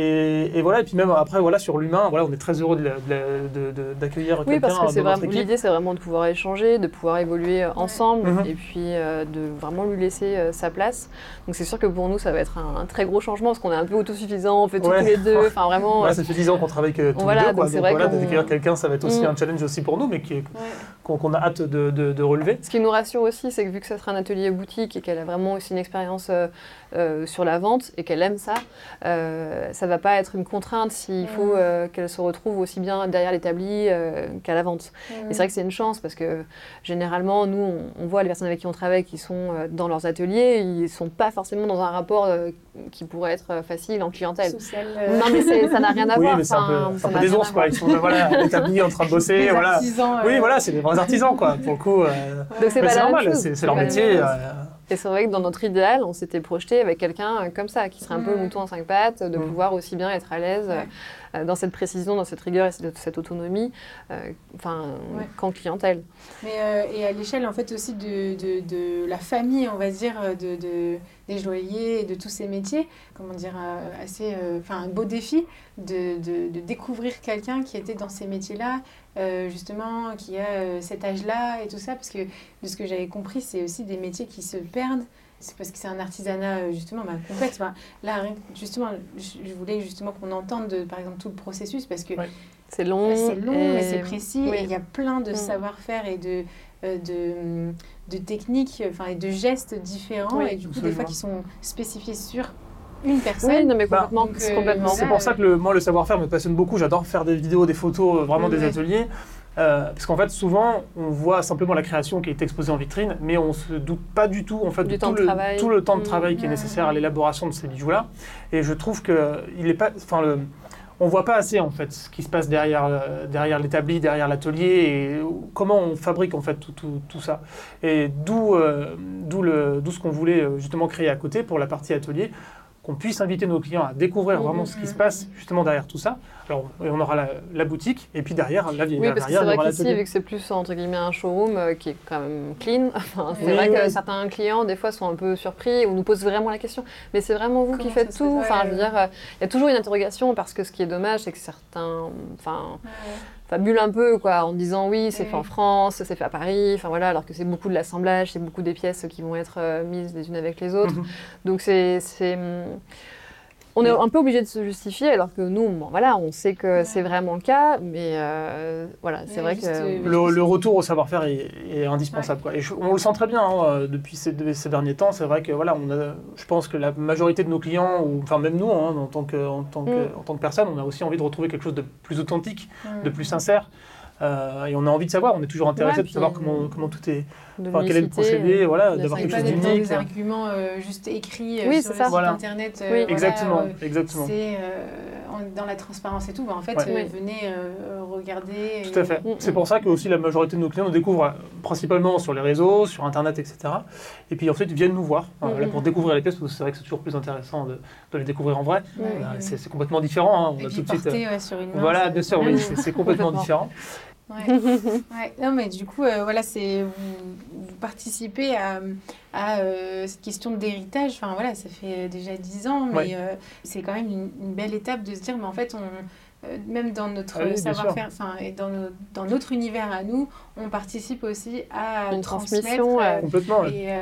Et, et voilà, et puis même après, voilà, sur l'humain, voilà, on est très heureux de la- de de- de- d'accueillir Oui, quelqu'un parce que c'est vraiment l'idée, c'est vraiment de pouvoir échanger, de pouvoir évoluer euh, ensemble, Mhm. et puis euh, de vraiment lui laisser euh, sa place. Donc c'est sûr que pour nous, ça va être un, un très gros changement parce qu'on est un peu autosuffisant, on fait Ouais. tous les deux. Enfin vraiment. Voilà, ça fait 10 ans qu'on travaille que tous Voilà, les deux, quoi. donc c'est Donc vrai voilà, d'accueillir quelqu'un, ça va être aussi Mm. un challenge aussi pour nous, mais qu'on a hâte de, relever. Ce qui nous rassure aussi, c'est que vu que ça sera un atelier boutique et qu'elle a vraiment aussi une expérience euh, euh, sur la vente et qu'elle aime ça, euh, ça va pas être une contrainte s'il Mm. faut euh, qu'elle se retrouve aussi bien derrière l'établi euh, qu'à la vente. Mm. Et c'est vrai que c'est une chance parce que généralement, nous, on, on voit les personnes avec qui on travaille qui sont euh, dans leurs ateliers, ils ne sont pas forcément dans un rapport euh, qui pourrait être facile en clientèle. Social, euh, Non, mais c'est- ça n'a rien à Oui, voir. mais c'est un enfin, peu, un des rien à ours, quoi. voir. Ils sont euh, voilà, établis, en train de bosser. des voilà. artisans, Oui, voilà, c'est des vrais artisans, quoi. Pour le coup, euh, Donc c'est normal, c'est leur métier. Euh, Et c'est vrai que dans notre idéal, on s'était projeté avec quelqu'un euh, comme ça, qui serait un peu le Mm. mouton à cinq pattes, de Mm. pouvoir aussi bien être à l'aise Ouais. euh, dans cette précision, dans cette rigueur et cette, cette autonomie, euh, enfin, Ouais. qu'en clientèle. Mais, euh, et à l'échelle en fait aussi de, de, de la famille, on va dire, de, de- des joailliers et de tous ces métiers, comment dire, euh, assez, euh, enfin un beau défi de découvrir quelqu'un qui était dans ces métiers-là, euh, justement, qui a euh, cet âge-là et tout ça, parce que de ce que j'avais compris, c'est aussi des métiers qui se perdent. C'est parce que c'est un artisanat euh, justement bah, complexe. Là, justement, je voulais justement qu'on entende, de, par exemple, tout le processus, parce que Ouais. C'est long. c'est long, et- mais c'est précis. oui. Et il y a plein de Mm. savoir-faire et de, euh, de, de techniques enfin, et de gestes différents. Oui, et du coup, des fois, qui sont spécifiés sur une personne. Oui, non, mais Bah, complètement. euh, complètement. C'est pour ça que le, moi, le savoir-faire me passionne beaucoup. J'adore faire des vidéos, des photos, euh, vraiment des ateliers. Euh, parce qu'en fait, souvent, on voit simplement la création qui est exposée en vitrine, mais on se doute pas du tout, en fait, Du de temps tout, de le, travail. tout le temps de Mm. travail qui est nécessaire à l'élaboration de ces bijoux-là. Et je trouve que il est pas, enfin, le, on voit pas assez en fait ce qui se passe derrière, euh, derrière l'établi, derrière l'atelier et comment on fabrique en fait tout, tout, tout ça. Et d'où, euh, d'où le, d'où ce qu'on voulait justement créer à côté pour la partie atelier qu'on puisse inviter nos clients à découvrir vraiment ce qui se passe justement derrière tout ça. Alors, on aura la, la boutique et puis derrière, la vieille Oui, parce que derrière, c'est vrai qu'ici, vu que c'est plus entre guillemets un showroom euh, qui est quand même clean, enfin, c'est Oui, vrai que certains clients, des fois, sont un peu surpris ou nous posent vraiment la question. Mais c'est vraiment vous qui faites tout. Enfin, je veux dire, euh, il y a toujours une interrogation parce que ce qui est dommage, c'est que certains, enfin, Ouais. Fabulent un peu quoi, en disant oui, c'est fait en Oui. France, c'est fait à Paris, enfin voilà, alors que c'est beaucoup de l'assemblage, c'est beaucoup des pièces qui vont être euh, mises les unes avec les autres. Mhm. Donc c'est, c'est, hum, on est un peu obligé de se justifier, alors que nous, bon, voilà, on sait que c'est vraiment le cas, mais euh, voilà, c'est vrai juste, que euh, Le, le retour au savoir-faire est, est indispensable. Quoi. Et je- on le sent très bien hein, euh, depuis ces, de- ces derniers temps. C'est vrai que voilà, on a, je pense que la majorité de nos clients, ou enfin même nous, hein, en, tant que, en, tant que, Mm. en tant que personne, on a aussi envie de retrouver quelque chose de plus authentique, Mm. de plus sincère. Euh, et on a envie de savoir, on est toujours intéressé Ouais, de savoir comment tout est, de enfin, quel est le procédé, voilà, de d'avoir quelque pas chose d'unique. des arguments euh, juste écrits euh, Oui, sur le ça. site Voilà. internet. euh, Oui. voilà, Exactement, euh, exactement. C'est euh, dans la transparence et tout. Bah, en fait, Ouais. euh, Oui. venez euh, regarder. Tout à fait. Mm, C'est mm. pour ça que aussi la majorité de nos clients nous découvrent euh, principalement sur les réseaux, sur Internet, etc. Et puis ensuite ils viennent nous voir euh, Mm, là, pour découvrir les pièces, parce que c'est vrai que c'est toujours plus intéressant de, de les découvrir en vrai. Ouais, Euh, c'est complètement différent. hein. On Et a puis tout de suite. euh, porter ouais, sur une main. Voilà, bien sûr, c'est Complètement. différent. Ouais. Ouais. Non, mais du coup, euh, voilà, c'est vous, vous participez à, à euh, cette question d'héritage. Enfin, voilà, ça fait déjà dix ans, mais Ouais. euh, c'est quand même une, une belle étape de se dire, mais en fait, on, euh, même dans notre Ah oui, savoir-faire, enfin, et dans, nos- dans notre univers à nous, on participe aussi à Une transmission, euh. Complètement. ouais. et, euh,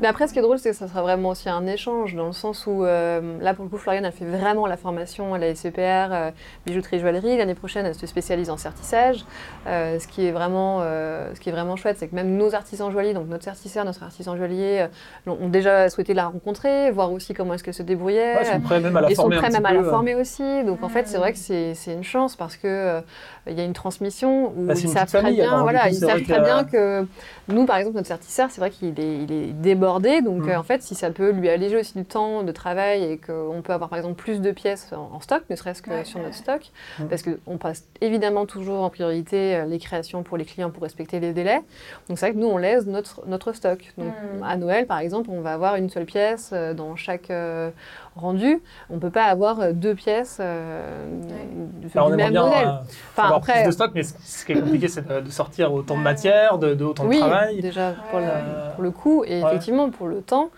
Mais après, ce qui est drôle, c'est que ça sera vraiment aussi un échange, dans le sens où, euh, là, pour le coup, Floriane, elle fait vraiment la formation à la SEPR, euh, bijouterie joaillerie. L'année prochaine, elle se spécialise en sertissage. Euh, ce, qui est vraiment, euh, ce qui est vraiment chouette, c'est que même nos artisans joailliers, donc notre sertisseur, notre artisan joaillier, euh, ont déjà souhaité la rencontrer, voir aussi comment est-ce qu'elle se débrouillait. Ouais, ils sont prêts même à la Ils sont former prêts même à la former aussi. Donc en fait, c'est vrai que c'est une chance parce que euh, il y a une transmission où Bah, c'est ils savent très alors, bien, voilà, ils savent très bien que nous, par exemple, notre sertisseur, c'est vrai qu'il est, il est débordé. Donc Mm. euh, en fait, si ça peut lui alléger aussi du temps de travail et qu'on peut avoir par exemple plus de pièces en, en stock, ne serait-ce que Ouais, sur ouais. notre stock, Mm. parce qu'on passe évidemment toujours en priorité euh, les créations pour les clients pour respecter les délais. Donc c'est vrai que nous, on laisse notre, notre stock. Donc Mm. à Noël, par exemple, on va avoir une seule pièce euh, dans chaque euh, rendu. On ne peut pas avoir deux pièces euh, du, Alors, on du aimerait même bien modèle. Enfin, après, plus de stock, mais ce qui est compliqué, c'est de, de sortir autant de matière, de, de autant oui, de travail. déjà pour, le, Euh, pour le coût et ouais. effectivement pour le temps.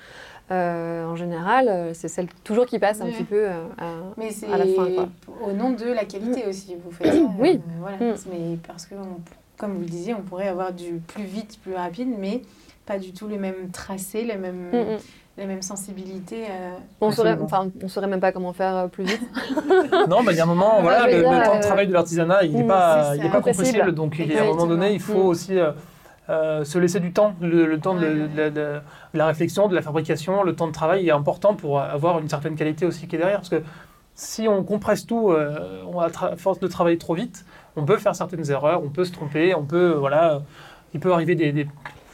euh, en général, euh, c'est celle toujours qui passe un Oui. petit peu à, Mais c'est à la fin. Quoi. au nom de la qualité aussi, vous faites. Oui. voilà. Mm. Mais parce que, on- comme vous le disiez, on pourrait avoir du plus vite, plus rapide, mais pas du tout le même tracé, le même, Mm, mm. La même sensibilité. euh, On saurait, Absolument. enfin, on saurait même pas comment faire euh, plus vite. Non, mais il y a un moment, voilà, le, temps de euh, travail de l'artisanat, il n'est pas, il est pas compressible. Donc, il y a un moment donné, il faut aussi euh, euh, se laisser du temps. Le, le temps de, Ouais, ouais. de la- de la réflexion, de la fabrication, le temps de travail est important pour avoir une certaine qualité aussi qui est derrière. Parce que si on compresse tout, euh, on a à force de travailler trop vite, on peut faire certaines erreurs, on peut se tromper, on peut, voilà, il peut arriver des, des-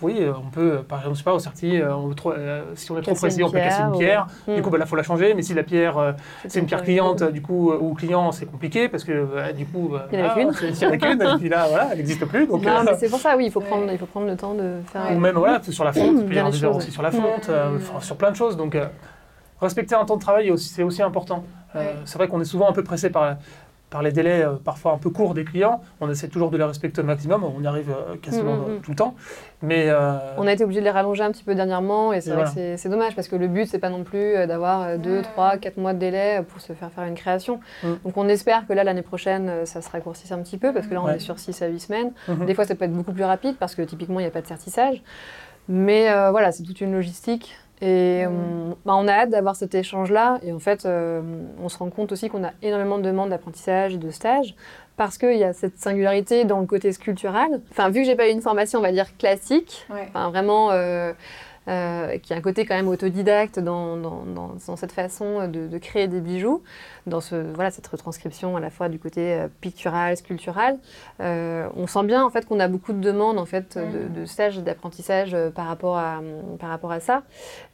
oui, euh, on peut, euh, par exemple, je sais pas, euh, on veut trop- euh, si on est trop une on peut casser une pierre, ou- Du coup, bah, là, faut la changer. Mais si la pierre, euh, c'est une pierre cliente, du coup, euh, ou client, c'est compliqué parce que euh, du coup, euh, Il y en a qu'une. c'est- Il y en a qu'une, et puis là, voilà, elle n'existe plus. Donc, Non, euh, mais c'est pour ça, oui, il faut Ouais. prendre, il faut prendre le temps de faire. Ou même voilà, sur la fonte, il peut y Bien avoir des erreurs aussi sur la fonte, euh, Mm. enfin, sur plein de choses. Donc, euh, respecter un temps de travail, c'est aussi important. Euh, Ouais. C'est vrai qu'on est souvent un peu pressé par, par les délais euh, parfois un peu courts des clients. On essaie toujours de les respecter au maximum. On y arrive euh, quasiment Mm, mm, mm. tout le temps. Mais euh, On a été obligé de les rallonger un petit peu dernièrement et c'est vrai voilà. que c'est- dommage parce que le but c'est pas non plus d'avoir 2, Ouais. 3, 4 mois de délai pour se faire faire une création. Donc on espère que là l'année prochaine ça se raccourcisse un petit peu parce que là on Ouais. est sur 6 à 8 semaines. mhm. Des fois ça peut être beaucoup plus rapide parce que typiquement il n'y a pas de certissage. Mais euh, voilà, c'est toute une logistique. Et Mm. on, bah, on a hâte d'avoir cet échange-là. Et en fait, euh, on se rend compte aussi qu'on a énormément de demandes d'apprentissage et de stage parce qu'il y a cette singularité dans le côté sculptural. Enfin, vu que j'ai pas eu une formation, on va dire classique, ouais. enfin vraiment euh, euh, qui a un côté quand même autodidacte dans, dans, dans- dans cette façon de, de créer des bijoux, dans ce, voilà, cette retranscription à la fois du côté euh, pictural, sculptural. Euh, on sent bien en fait qu'on a beaucoup de demandes en fait de, de stages et d'apprentissage par rapport à par rapport à ça.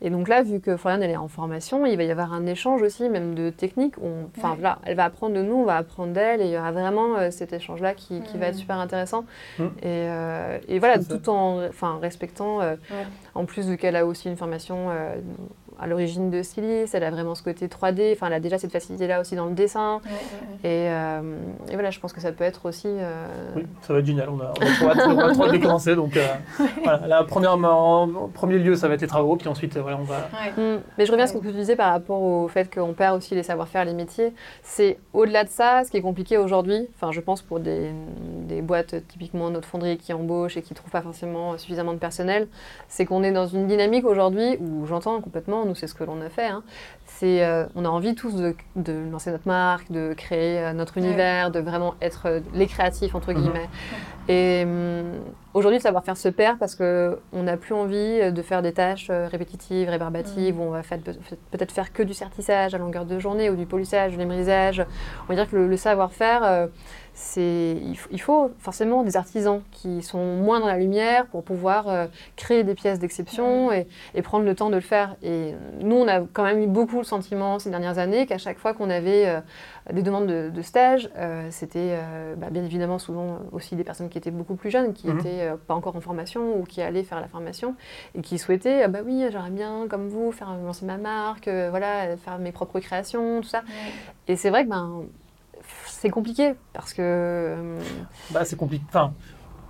Et donc là, vu que Floriane elle est en formation, il va y avoir un échange aussi, même de techniques. On- Enfin Ouais. voilà, elle va apprendre de nous, on va apprendre d'elle, et il y aura vraiment euh, cet échange-là qui, qui va être Mhm. super intéressant. Mm. Et, euh, et voilà, tout en enfin, respectant, euh, Ouais. en plus vu qu'elle a aussi une formation euh, à l'origine de styliste, elle a vraiment ce côté 3D, enfin elle a déjà cette facilité-là aussi dans le dessin. Ouais, ouais, ouais. Et, euh, et voilà, je pense que ça peut être aussi... euh, Oui, ça va être génial. On a, on a trop hâte, de commencer. Donc, euh, voilà, la première, en, en premier lieu, ça va être les travaux. Puis ensuite, voilà, on va. Ouais. Mm. Mais je reviens à ce que tu disais par rapport au fait qu'on perd aussi les savoir-faire, les métiers. C'est au-delà de ça, ce qui est compliqué aujourd'hui, enfin je pense pour des, des boîtes typiquement notre fonderie qui embauchent et qui ne trouvent pas forcément suffisamment de personnel, c'est qu'on est dans une dynamique aujourd'hui où j'entends complètement, nous c'est ce que l'on a fait, hein, c'est euh, on a envie tous de, de lancer notre marque, de créer euh, notre univers, de vraiment être euh, les créatifs entre Mhm. guillemets. Et hum, aujourd'hui, le savoir-faire se perd parce que on n'a plus envie de faire des tâches répétitives, rébarbatives, où on va peut-être faire que du sertissage à longueur de journée ou du polissage, du lémrisage. On va dire que le, le savoir-faire, c'est il, faut- forcément des artisans qui sont moins dans la lumière pour pouvoir euh, créer des pièces d'exception et, et prendre le temps de le faire. Et nous, on a quand même eu beaucoup le sentiment ces dernières années qu'à chaque fois qu'on avait euh, des demandes de, de stage, euh, c'était bah, bien évidemment souvent aussi des personnes qui étaient beaucoup plus jeunes, qui Mhm. étaient euh, pas encore en formation ou qui allaient faire la formation et qui souhaitaient, ah bah oui, j'aimerais bien comme vous faire lancer ma marque, voilà, faire mes propres créations, tout ça. Et c'est vrai que ben c'est compliqué parce que euh, Bah, c'est compliqué. Enfin,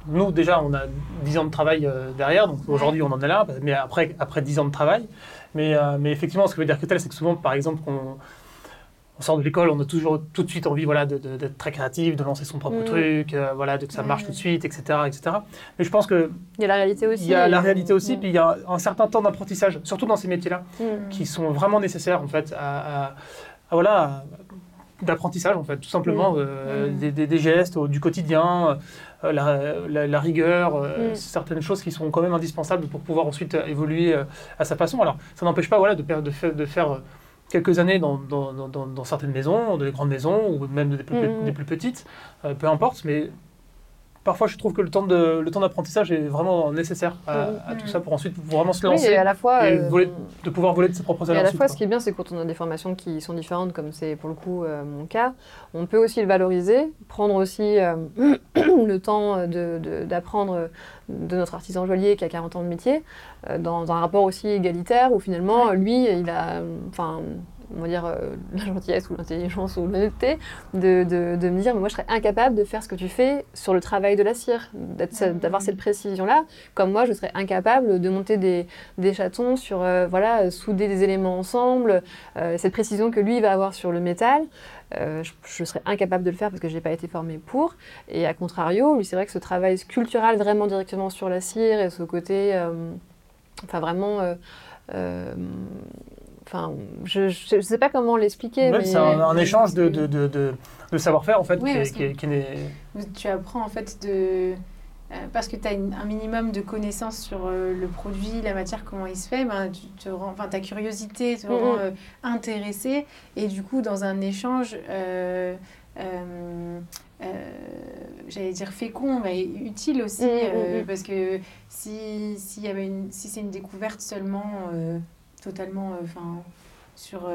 nous, déjà, on a 10 ans de travail euh, derrière, donc aujourd'hui, on en est là, mais après, après 10 ans de travail. Mais, euh, mais effectivement, ce que veut dire que tel, c'est que souvent, par exemple, qu'on on sort de l'école, on a toujours tout de suite envie voilà, d'être très créatif, de lancer son propre Mm. truc, euh, voilà, de que ça marche tout de suite, etc., etc. Mais je pense qu'il il y a la réalité aussi. y a la réalité aussi, Mm. puis il y a un certain temps d'apprentissage, surtout dans ces métiers-là, Mm. qui sont vraiment nécessaires, en fait, à, à- à- voilà, à- d'apprentissage, en fait, tout simplement, euh, Mm. des, des- des gestes euh, du quotidien, euh, la, la- la rigueur, euh, Mm. certaines choses qui sont quand même indispensables pour pouvoir ensuite évoluer à sa façon. Alors, ça n'empêche pas voilà, de, faire, de faire quelques années dans, dans, dans- dans- certaines maisons, des grandes maisons, ou même des plus, Mm. des plus petites, peu importe, mais parfois je trouve que le temps de- le temps d'apprentissage est vraiment nécessaire à, à tout ça pour ensuite vraiment se Oui, lancer, et à la fois, et euh, voler- de pouvoir voler de ses propres Et ailes à la ensuite, fois, quoi. ce qui est bien, c'est quand on a des formations qui sont différentes, comme c'est pour le coup euh, mon cas, on peut aussi le valoriser, prendre aussi euh, le temps de- de- d'apprendre de, notre artisan joaillier qui a 40 ans de métier, euh, dans un rapport aussi égalitaire, où finalement, lui, il a, enfin, on va dire, euh, la gentillesse ou l'intelligence ou l'honnêteté, de, de- de me dire, moi, je serais incapable de faire ce que tu fais sur le travail de la cire, Mhm. d'avoir cette précision-là, comme moi, je serais incapable de monter des, des chatons sur, euh, voilà, euh, souder des éléments ensemble, euh, cette précision que lui va avoir sur le métal, je, je serais incapable de le faire parce que je n'ai pas été formée pour. Et à contrario, lui, c'est vrai que ce travail sculptural vraiment directement sur la cire et ce côté, enfin vraiment Enfin, je ne sais pas comment l'expliquer. mais... C'est un, échange de, de, de, de savoir-faire en fait qui, qui, Tu apprends en fait de euh, parce que tu as un minimum de connaissances sur euh, le produit, la matière, comment il se fait, ben, tu te rends, ta curiosité te rend euh, intéressé. Et du coup, dans un échange, j'allais dire fécond, mais utile aussi, parce que si, si, y avait une, si c'est une découverte seulement totalement enfin sur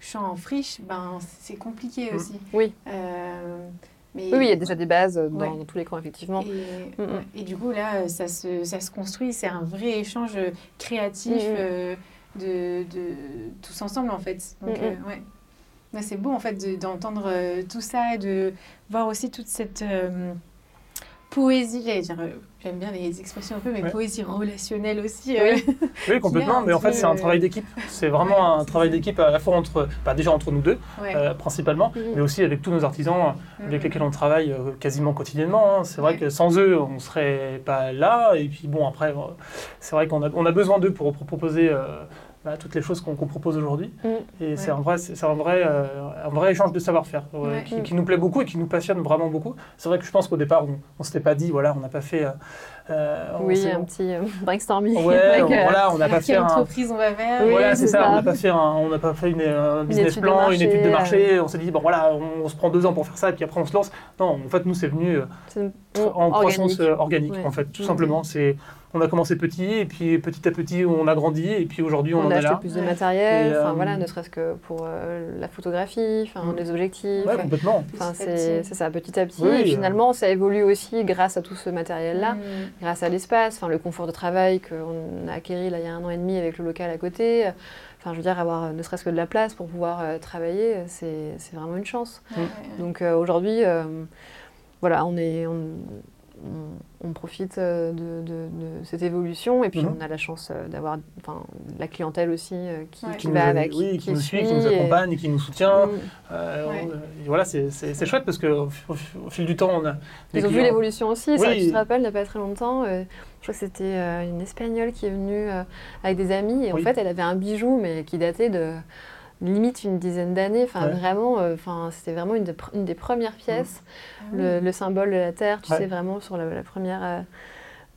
champ en friche, ben, c'est compliqué aussi. Oui oui, il y a déjà des bases euh, dans, tous les camps, effectivement. Mm, mm. Et, du coup, là, ça se, ça se construit. C'est un vrai échange créatif mm, euh, de, de, tous ensemble, en fait. Donc, euh, ouais. c'est beau, en fait, d'entendre tout ça et de voir aussi toute cette poésie, j'allais dire, j'aime bien les expressions un peu, mais poésie relationnelle aussi. oui, complètement, mais en fait, c'est un travail d'équipe. C'est vraiment un travail d'équipe à la fois entre, bah, déjà entre nous deux, principalement, mhm. mais aussi avec tous nos artisans avec mhm. lesquels on travaille quasiment quotidiennement. Hein. C'est vrai que sans eux, on ne serait pas là. Et puis bon, après, c'est vrai qu'on a, on a besoin d'eux pour, pour, proposer bah, toutes les choses qu'on propose aujourd'hui. Mm. Et c'est un vrai, c'est un vrai, euh, un vrai échange de savoir-faire qui, nous plaît beaucoup et qui nous passionne vraiment beaucoup. C'est vrai que je pense qu'au départ, on, ne s'était pas dit, voilà, on n'a pas fait. Euh, euh, oui, un petit brainstorming. Ouais, voilà, on n'a pas fait un. entreprise on va vers. voilà, c'est ça. On n'a pas fait, on n'a pas fait une, un business plan, une étude de marché. On s'est dit, bon voilà, on, se prend deux ans pour faire ça et puis après on se lance. Non, en fait, nous, c'est venu en croissance organique, en fait, tout simplement. C'est on a commencé petit et puis petit à petit on a grandi et puis aujourd'hui on, on a acheté plus de matériel, enfin euh, voilà, ne serait-ce que pour euh, la photographie, enfin mm. les objectifs. Ouais, complètement. Enfin c'est ça, petit à petit. et finalement ça évolue aussi grâce à tout ce matériel-là, mm. grâce à l'espace, enfin le confort de travail qu'on a acquis là il y a un an et demi avec le local à côté. Enfin, je veux dire, avoir ne serait-ce que de la place pour pouvoir euh, travailler, c'est vraiment une chance. Donc aujourd'hui, voilà, on est, on, profite euh, de, cette évolution et puis mhm. on a la chance euh, d'avoir la clientèle aussi euh, qui, va avec. Oui, qui, nous suit, qui nous accompagne, et... qui nous soutient. voilà, c'est chouette parce qu'au au fil du temps, on a. Ils ont vu l'évolution aussi. Ça, tu te rappelles, il n'y a pas très longtemps, je crois que c'était une Espagnole qui est venue avec des amis et en fait, elle avait un bijou mais qui datait de limite une dizaine d'années. Enfin, vraiment, euh, enfin, c'était vraiment une, des premières pièces, mm. ah le, symbole de la Terre, tu sais, vraiment sur la, première euh,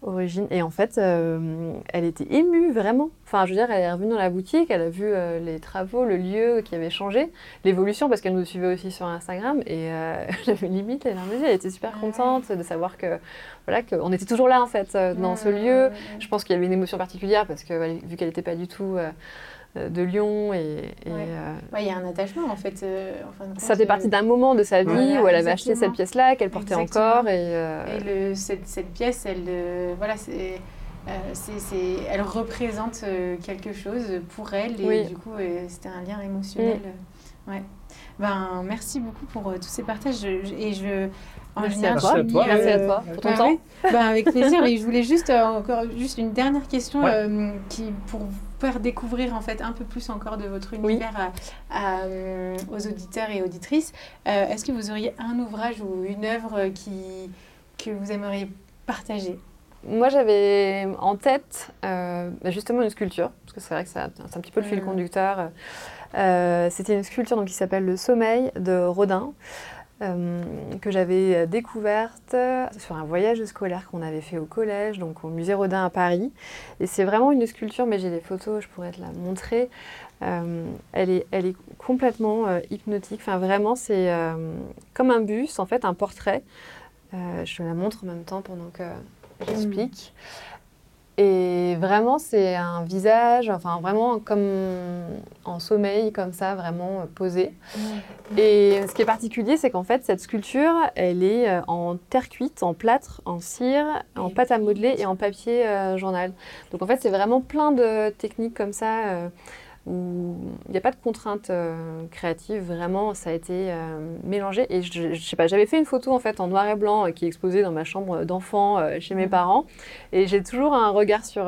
origine. Et en fait, euh, elle était émue, vraiment. Enfin, je veux dire, elle est revenue dans la boutique, elle a vu les travaux, le lieu qui avait changé, l'évolution, parce qu'elle nous suivait aussi sur Instagram, et elle avait limite elle était super contente de savoir que, voilà, qu'on était toujours là, en fait, dans ce lieu. Je pense qu'il y avait une émotion particulière, parce que vu qu'elle n'était pas du tout euh, de Lyon. Et, euh, il y a un attachement en fait. Euh, ça fait partie d'un moment de sa vie où elle avait acheté cette pièce-là, qu'elle portait encore. Et, et cette, cette, pièce, elle, voilà, c'est. elle représente quelque chose pour elle et du coup c'était un lien émotionnel. Mm. Ouais. Ben, merci beaucoup pour tous ces partages et je Merci, à toi. Merci à toi pour ton ben temps. Ben, avec plaisir. et je voulais juste encore juste une dernière question qui pour faire découvrir en fait un peu plus encore de votre univers euh, aux auditeurs et auditrices. Euh, est-ce que vous auriez un ouvrage ou une œuvre qui, que vous aimeriez partager? Moi, j'avais en tête euh, bah, justement une sculpture, parce que c'est vrai que c'est un petit peu le fil conducteur. C'était une sculpture donc, qui s'appelle Le Sommeil de Rodin. Euh, que j'avais découverte sur un voyage scolaire qu'on avait fait au collège, donc au musée Rodin à Paris. Et c'est vraiment une sculpture, mais j'ai des photos, je pourrais te la montrer. Euh, elle, est, elle est complètement euh, hypnotique. Enfin, vraiment, c'est comme un bus, en fait, un portrait. je te la montre en même temps pendant que j'explique. Et vraiment, c'est un visage, enfin vraiment comme en sommeil, comme ça, vraiment euh, posé. Et ce qui est particulier, c'est qu'en fait, cette sculpture, elle est euh, en terre cuite, en plâtre, en cire, en pâte à modeler et en papier euh, journal. Donc en fait, c'est vraiment plein de techniques comme ça où il n'y a pas de contrainte euh, créative, vraiment, ça a été euh, mélangé. Et je, je, sais pas, j'avais fait une photo en fait en noir et blanc euh, qui est exposée dans ma chambre d'enfant chez mes mhm. parents. Et j'ai toujours un regard sur,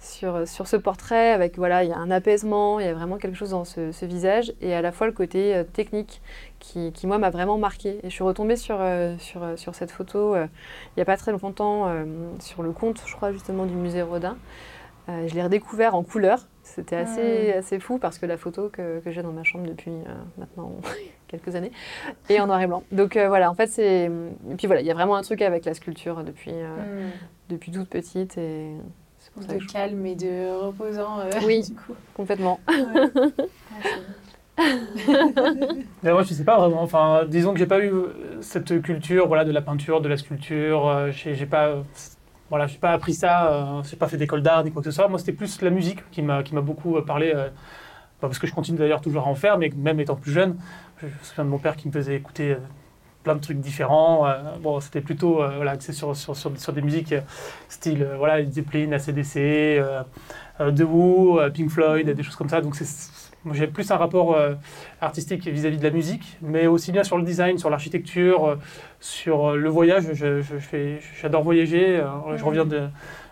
sur, sur ce portrait avec, voilà, il y a un apaisement, il y a vraiment quelque chose dans ce, ce visage. Et à la fois le côté technique qui, qui moi, m'a vraiment marqué. Et je suis retombée sur, sur, sur cette photo il n'y a pas très longtemps sur le compte, je crois, justement, du musée Rodin. je l'ai redécouvert en couleur. C'était assez, Mm. assez fou parce que la photo que, que j'ai dans ma chambre depuis euh, maintenant quelques années est en noir et blanc. Donc euh, voilà, en fait, c'est. Et puis voilà, il y a vraiment un truc avec la sculpture depuis, euh, Hmm. depuis toute petite et c'est pour ça De que je... calme et de reposant. euh, Oui. du coup. complètement. Ouais. Ah, Mais moi, je sais pas vraiment. Enfin, disons que j'ai pas eu cette culture, voilà, de la peinture, de la sculpture. euh, j'ai pas, voilà, j'ai pas appris ça. Euh, j'ai pas fait d'école d'art ni quoi que ce soit. Moi, c'était plus la musique qui m'a beaucoup euh, parlé. euh, bah, parce que je continue d'ailleurs toujours à en faire, mais même étant plus jeune, je me souviens de mon père qui me faisait écouter plein de trucs différents. bon, c'était plutôt voilà, axé sur, sur, sur, sur des musiques style voilà, Zeppelin, ACDC, The Who, Pink Floyd, des choses comme ça. Donc c'est j'ai plus un rapport euh, artistique vis-à-vis de la musique, mais aussi bien sur le design, sur l'architecture, euh, sur euh, le voyage. Je, je j'adore voyager. Je reviens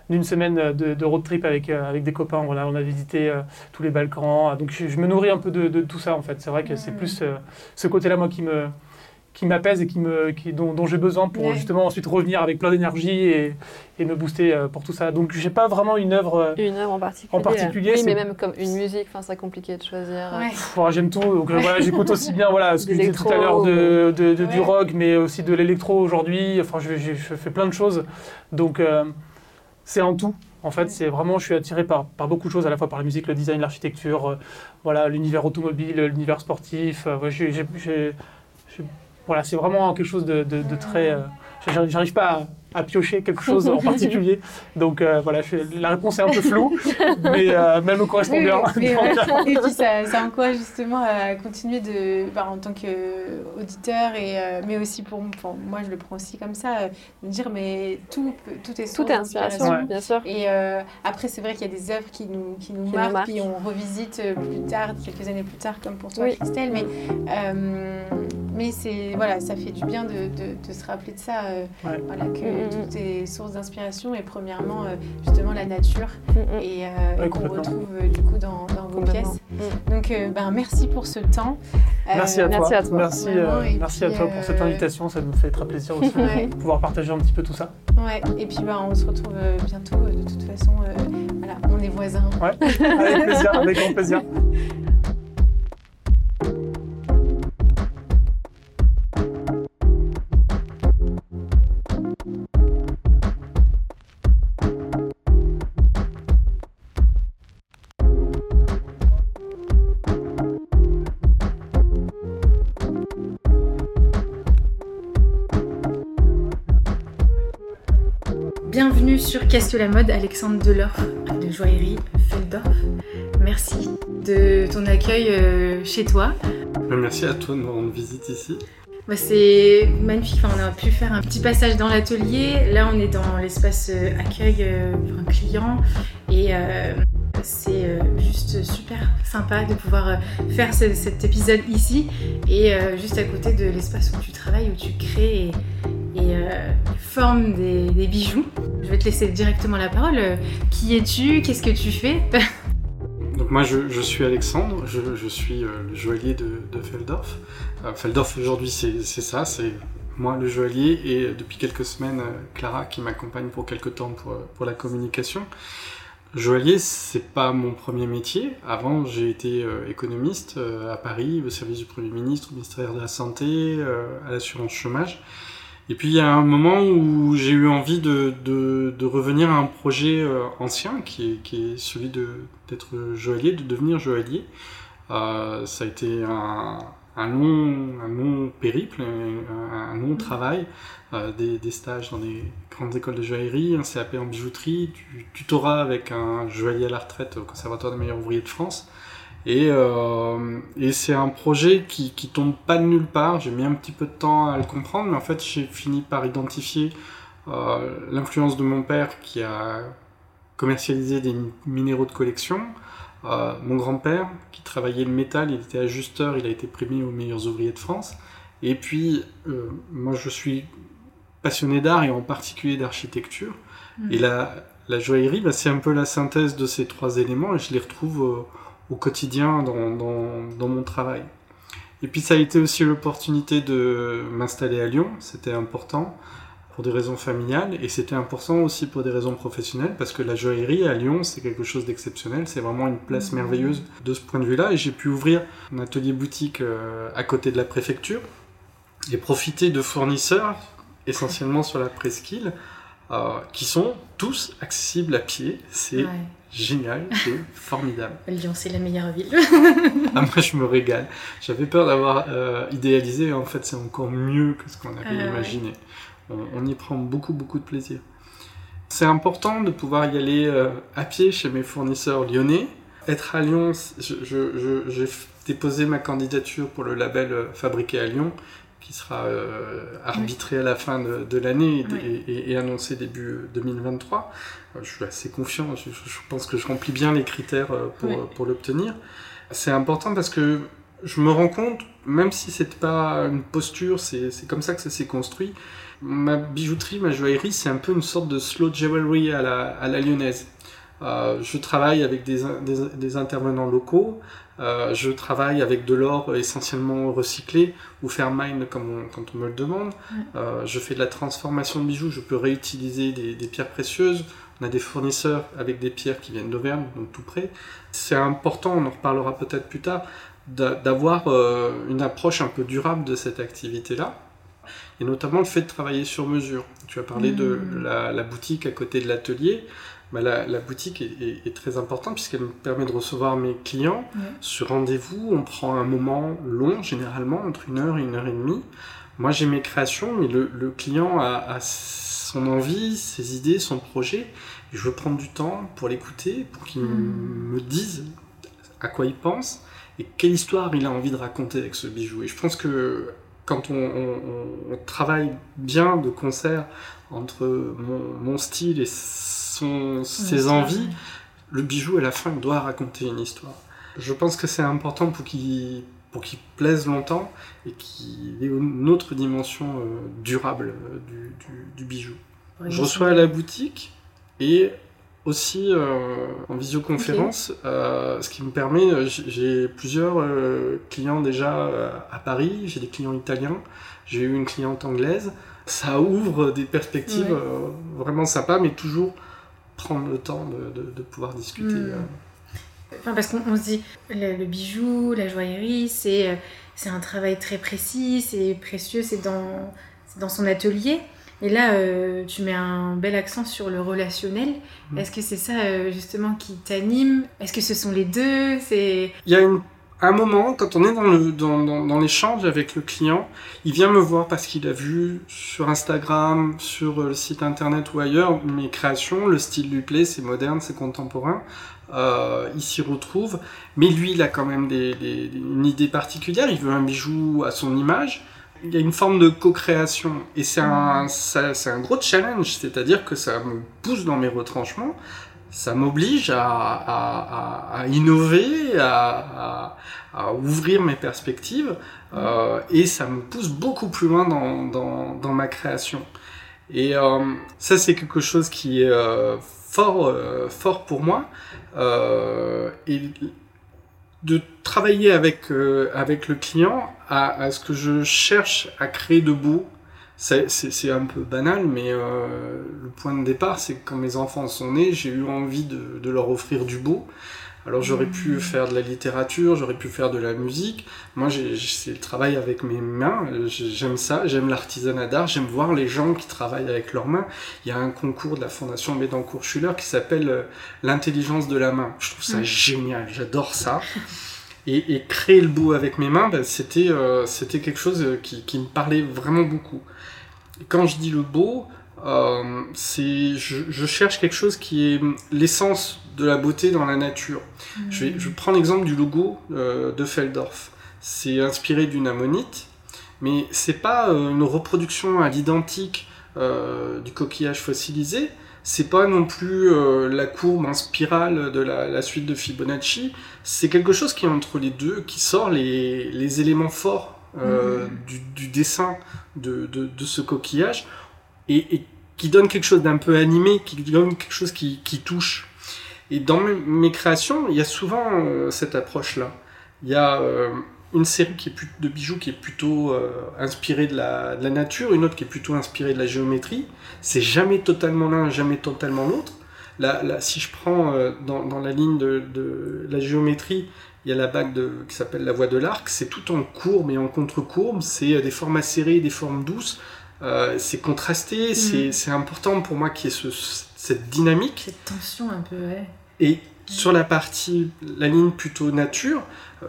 d'une semaine de, de road trip avec, avec des copains. Voilà, on a visité tous les Balkans. Donc je, je me nourris un peu de, de tout ça en fait. C'est vrai que c'est plus ce côté-là moi qui me qui m'apaise et qui me, qui, dont, dont j'ai besoin pour Ouais. justement ensuite revenir avec plein d'énergie et, et me booster euh, pour tout ça. Donc j'ai pas vraiment une œuvre. euh, Une œuvre en particulier. En particulier, Oui, c'est- mais même comme une musique, enfin, c'est compliqué de choisir. Ouais. Voilà, j'aime tout. Donc, euh, voilà, j'écoute aussi bien voilà, ce que je disais tout à l'heure de, de- de- du rock, mais aussi de l'électro aujourd'hui. Enfin, je, je- je fais plein de choses. Donc, euh, c'est en tout. En fait, c'est vraiment, je suis attiré par, par beaucoup de choses, à la fois par la musique, le design, l'architecture, euh, voilà, l'univers automobile, l'univers sportif. euh, ouais, j'ai- voilà, c'est vraiment quelque chose de, de- de très. euh, j'arrive- pas à, piocher quelque chose en particulier. Donc euh, voilà, je la réponse est un peu floue, mais, euh, mais elle me correspond Oui, ouais. Et puis ça, ça encourage justement à continuer de, bah, en tant qu'auditeur, et euh, mais aussi pour, pour- moi je le prends aussi comme ça, euh, de me dire mais tout, tout est source Tout est inspiration, Ouais. bien sûr. Et euh, après, c'est vrai qu'il y a des œuvres qui nous, qui nous Qui marquent, puis on revisite euh, plus tard, quelques années plus tard, comme pour toi, Oui. Christelle. Mais, euh, mais c'est, voilà, ça fait du bien de, de- de se rappeler de ça, euh, Ouais. voilà, que Mm, mm, tout est source d'inspiration. Et premièrement, euh, justement, la nature, Mm, et, euh, Ouais, et qu'on retrouve euh, du coup dans, dans vos pièces. Donc, euh, ben, merci pour ce temps. Euh, Merci à toi. merci à toi. Merci, Vraiment, euh, merci puis, à toi pour cette invitation. Ça nous fait très plaisir aussi Ouais. de pouvoir partager un petit peu tout ça. Ouais, et puis ben, on se retrouve bientôt. De toute façon, euh, voilà, on est voisins. Ouais, avec plaisir, avec grand plaisir. sur que la mode, Alexandre Delors de Joaillerie Feldorf. Merci de ton accueil euh, chez toi. Merci à toi de nous rendre visite ici. Bah, c'est magnifique, Enfin, on a pu faire un petit passage dans l'atelier. Là, on est dans l'espace euh, accueil euh, pour un client et euh, c'est euh, juste super sympa de pouvoir faire ce- cet épisode ici et juste à côté de l'espace où tu travailles, où tu crées et, et, formes des, des bijoux. Je vais te laisser directement la parole. Euh, Qui es-tu? Qu'est-ce que tu fais? Donc moi je, suis Alexandre, je, suis euh, le joaillier de, Feldorf. Euh, Feldorf aujourd'hui c'est ça, c'est moi le joaillier et depuis quelques semaines Clara qui m'accompagne pour quelques temps pour, la communication. Joaillier c'est pas mon premier métier. Avant j'ai été économiste à Paris au service du Premier ministre, au ministère de la Santé, à l'assurance chômage. Et puis il y a un moment où j'ai eu envie de, de, de revenir à un projet euh, ancien qui est, qui est celui de d'être joaillier, de devenir joaillier. Euh, ça a été un, un long, un long périple, un, un long travail, euh, des, des stages dans des grandes écoles de joaillerie, un CAP en bijouterie, du tutorat avec un joaillier à la retraite au Conservatoire des meilleurs ouvriers de France. Et, euh, et c'est un projet qui, qui tombe pas de nulle part. J'ai mis un petit peu de temps à le comprendre, mais en fait, j'ai fini par identifier euh, l'influence de mon père qui a commercialisé des minéraux de collection. Euh, mon grand-père qui travaillait le métal, il était ajusteur, il a été primé aux meilleurs ouvriers de France. Et puis, moi, je suis passionné d'art et en particulier d'architecture. Mm. Et la, la joaillerie, bah, c'est un peu la synthèse de ces trois éléments et je les retrouve au quotidien dans, dans, dans mon travail. Et puis ça a été aussi l'opportunité de m'installer à Lyon, c'était important. pour des raisons familiales et c'était important aussi pour des raisons professionnelles parce que la joaillerie à Lyon c'est quelque chose d'exceptionnel, c'est vraiment une place Mhm. merveilleuse de ce point de vue-là et j'ai pu ouvrir un atelier boutique euh, à côté de la préfecture et profiter de fournisseurs essentiellement sur la presqu'île euh, qui sont tous accessibles à pied, c'est Ouais. Génial, c'est formidable. Lyon, c'est la meilleure ville. Ah, moi, je me régale. J'avais peur d'avoir euh, idéalisé, en fait, c'est encore mieux que ce qu'on avait ouais. imaginé. On, on y prend beaucoup, beaucoup de plaisir. C'est important de pouvoir y aller euh, à pied chez mes fournisseurs lyonnais. Être à Lyon, j'ai déposé ma candidature pour le label euh, Fabriqué à Lyon, qui sera euh, arbitré à la fin de, de l'année et, Oui. et- et annoncé début euh, 2023. Euh, Je suis assez confiant, je, pense que je remplis bien les critères euh, pour, Oui. pour l'obtenir. C'est important parce que je me rends compte, même si c'est pas une posture, c'est comme ça que ça s'est construit. Ma bijouterie, ma joaillerie, c'est un peu une sorte de slow jewelry à la, à la lyonnaise. Euh, je travaille avec des, des, des intervenants locaux, euh, je travaille avec de l'or essentiellement recyclé ou fairmine comme on, quand on me le demande. Euh, je fais de la transformation de bijoux, je peux réutiliser des, des pierres précieuses. On a des fournisseurs avec des pierres qui viennent d'Auvergne, donc tout près. C'est important, on en reparlera peut-être plus tard, d'a- d'avoir euh, une approche un peu durable de cette activité-là. Et notamment le fait de travailler sur mesure. Tu as parlé de Mhm. la, la boutique à côté de l'atelier. Bah, la, la boutique est, est- est très importante puisqu'elle me permet de recevoir mes clients Ouais. sur rendez-vous. On prend un moment long, généralement, entre une heure et une heure et demie. Moi, j'ai mes créations, mais le, le client a, a son envie, ses idées, son projet. Et je veux prendre du temps pour l'écouter, pour qu'il Mhm. me dise à quoi il pense et quelle histoire il a envie de raconter avec ce bijou. Et je pense que quand on, on- on travaille bien de concert entre mon, mon style et son, ses envies, le bijou à la fin doit raconter une histoire. Je pense que c'est important pour qu'il pour qu'il plaise longtemps et qu'il ait une autre dimension euh, durable euh, du, du- du bijou. Je reçois à la boutique et aussi euh, en visioconférence, euh, ce qui me permet, j'ai- plusieurs euh, clients déjà à Paris, j'ai des clients italiens, j'ai eu une cliente anglaise. Ça ouvre des perspectives Ouais. vraiment sympas, mais toujours prendre le temps de, de- de pouvoir discuter. Mm. Enfin, parce qu'on on se dit, le, le bijou, la joaillerie, c'est euh, c'est un travail très précis, c'est précieux, c'est dans, dans son atelier. Et là, euh, tu mets un bel accent sur le relationnel. Mm. Est-ce que c'est ça euh, justement qui t'anime? Est-ce que ce sont les deux? C'est Il y a une- un moment, quand on est dans le- dans, dans- dans l'échange avec le client, il vient me voir parce qu'il a vu sur Instagram, sur le site internet ou ailleurs mes créations, le style lui plaît, c'est moderne, c'est contemporain, euh, il s'y retrouve, mais lui il a quand même une idée particulière, il veut un bijou à son image. Il y a une forme de co-création et c'est un, gros challenge, c'est-à-dire que ça me pousse dans mes retranchements, ça m'oblige à, innover, à, ouvrir mes perspectives, euh, et ça me pousse beaucoup plus loin dans, ma création. Et euh, ça, c'est quelque chose qui est euh, fort, fort pour moi. Euh, et de travailler avec, euh, avec le client à, à ce que je cherche à créer de beau. C'est un peu banal, mais euh, le point de départ, c'est que quand mes enfants sont nés, j'ai eu envie de, de leur offrir du beau. Alors j'aurais pu faire de la littérature, j'aurais pu faire de la musique. Moi, c'est le travail avec mes mains. J'ai- J'aime ça, j'aime l'artisanat d'art, j'aime voir les gens qui travaillent avec leurs mains. Il y a un concours de la Fondation Bédancourt-Schuller qui s'appelle euh, L'intelligence de la main. Je trouve ça Mm. génial, j'adore ça. Et, et créer le beau avec mes mains, ben, c'était euh, c'était quelque chose euh, qui, qui me parlait vraiment beaucoup. Quand je dis le beau, euh, c'est je, je cherche quelque chose qui est l'essence de la beauté dans la nature. Je, vais, je prends l'exemple du logo euh, de Feldorf. C'est inspiré d'une ammonite, mais c'est pas euh, une reproduction à l'identique euh, du coquillage fossilisé. C'est pas non plus la courbe en spirale de la, la suite de Fibonacci. C'est quelque chose qui est entre les deux, qui sort les, les éléments forts euh, du, du dessin de, de, de ce coquillage et, et qui donne quelque chose d'un peu animé, qui donne quelque chose qui, qui touche. Et dans mes, créations, il y a souvent euh, cette approche-là. Il y a euh, une série qui est de bijoux qui est plutôt euh, inspirée de la, de la, nature, une autre qui est plutôt inspirée de la géométrie. C'est jamais totalement l'un, jamais totalement l'autre. Là, là, si je prends dans, dans, la ligne de, de, la géométrie, il y a la bague de, qui s'appelle la voie de l'arc. C'est tout en courbe et en contre-courbe. C'est des formes acérées, des formes douces. C'est contrasté. Mmh. C'est important pour moi qu'il y ait ce, cette dynamique. Cette tension un peu, ouais. Et sur la partie, la ligne plutôt nature,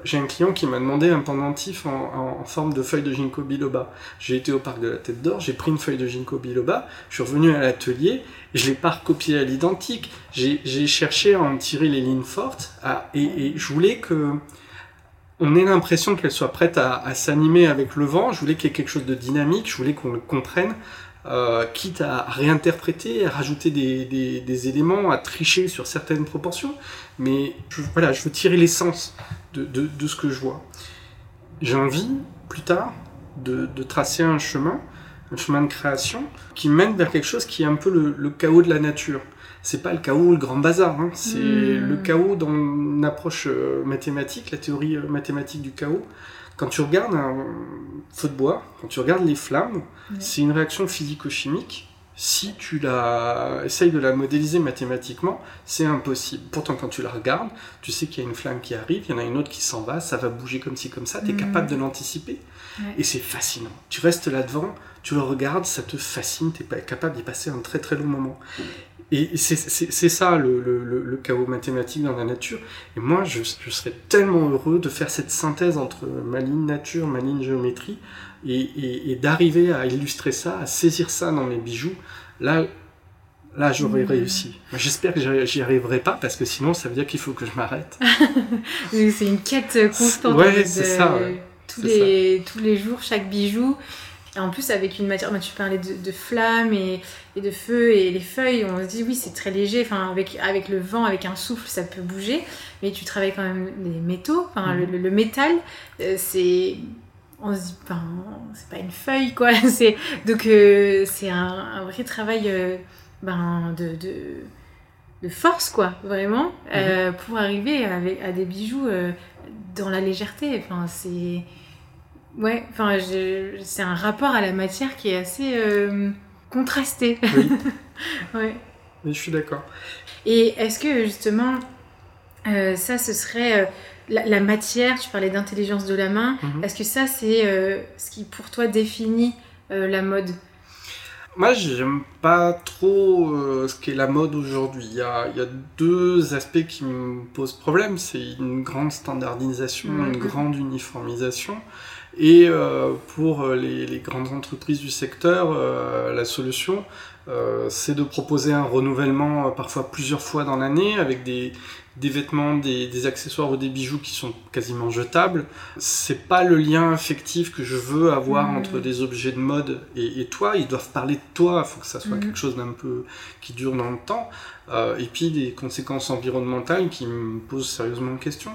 j'ai un client qui m'a demandé un pendentif en, en, forme de feuille de ginkgo biloba. J'ai été au parc de la Tête d'Or, j'ai pris une feuille de ginkgo biloba, je suis revenu à l'atelier, je l'ai pas recopié à l'identique. J'ai cherché à en tirer les lignes fortes à, et, et, je voulais que on ait l'impression qu'elle soit prête à, à s'animer avec le vent. Je voulais qu'il y ait quelque chose de dynamique, je voulais qu'on le comprenne. Euh, quitte à réinterpréter, à rajouter des, des, des, éléments, à tricher sur certaines proportions. Mais je, voilà, je veux tirer l'essence de, de, de, ce que je vois. J'ai envie, plus tard, de, de, tracer un chemin, un chemin de création, qui mène vers quelque chose qui est un peu le, le chaos de la nature. C'est pas le chaos, le grand bazar, hein. c'est mmh. le chaos dans une approche euh, mathématique, la théorie euh, mathématique du chaos. Quand tu regardes un feu de bois, quand tu regardes les flammes, c'est une réaction physico-chimique. Si tu la essayes de la modéliser mathématiquement, c'est impossible. Pourtant, quand tu la regardes, tu sais qu'il y a une flamme qui arrive, il y en a une autre qui s'en va, ça va bouger comme ci, comme ça, tu es mmh. capable de l'anticiper. Ouais. Et c'est fascinant. Tu restes là devant, tu le regardes, ça te fascine, tu es capable d'y passer un très très long moment. Et c'est ça le, le, le, chaos mathématique dans la nature. Et moi, je, je, serais tellement heureux de faire cette synthèse entre ma ligne nature, ma ligne géométrie, et, et, et d'arriver à illustrer ça, à saisir ça dans mes bijoux. Là, là j'aurais mmh. réussi. J'espère que j'y arriverai pas, parce que sinon, ça veut dire qu'il faut que je m'arrête. c'est une quête constante. Ouais, c'est ça. Ouais. Tous, les, ça. tous les jours, chaque bijou. Et en plus, avec une matière, bah, tu parlais de, de flammes et, et, de feu et les feuilles, on se dit oui, c'est très léger. Enfin, avec, avec le vent, avec un souffle, ça peut bouger. Mais tu travailles quand même les métaux, enfin, le, le, métal, euh, c'est. On se dit, ben, c'est pas une feuille, quoi. donc, euh, c'est un, un, vrai travail euh, ben, de, de, de, force, quoi, vraiment, euh, pour arriver avec, à des bijoux dans la légèreté. Enfin, c'est Ouais, enfin, c'est un rapport à la matière qui est assez euh, contrasté. Oui. ouais. Mais je suis d'accord. Et est-ce que justement, euh, ça, ce serait euh, la, la, matière, tu parlais d'intelligence de la main, mm -hmm. est-ce que ça, c'est ce qui pour toi définit la mode? Moi, j'aime pas trop euh, ce qu'est la mode aujourd'hui. Il, il, y a deux aspects qui me posent problème. C'est une grande standardisation, mmh. une grande uniformisation. Et euh, pour les, les, grandes entreprises du secteur, euh, la solution, euh, c'est de proposer un renouvellement parfois plusieurs fois dans l'année avec des, des vêtements, des, des, accessoires ou des bijoux qui sont quasiment jetables. C'est pas le lien affectif que je veux avoir mmh. entre des objets de mode et, et, toi. Ils doivent parler de toi. Il faut que ça soit mmh. quelque chose d'un peu qui dure dans le temps. Euh, et puis des conséquences environnementales qui me posent sérieusement question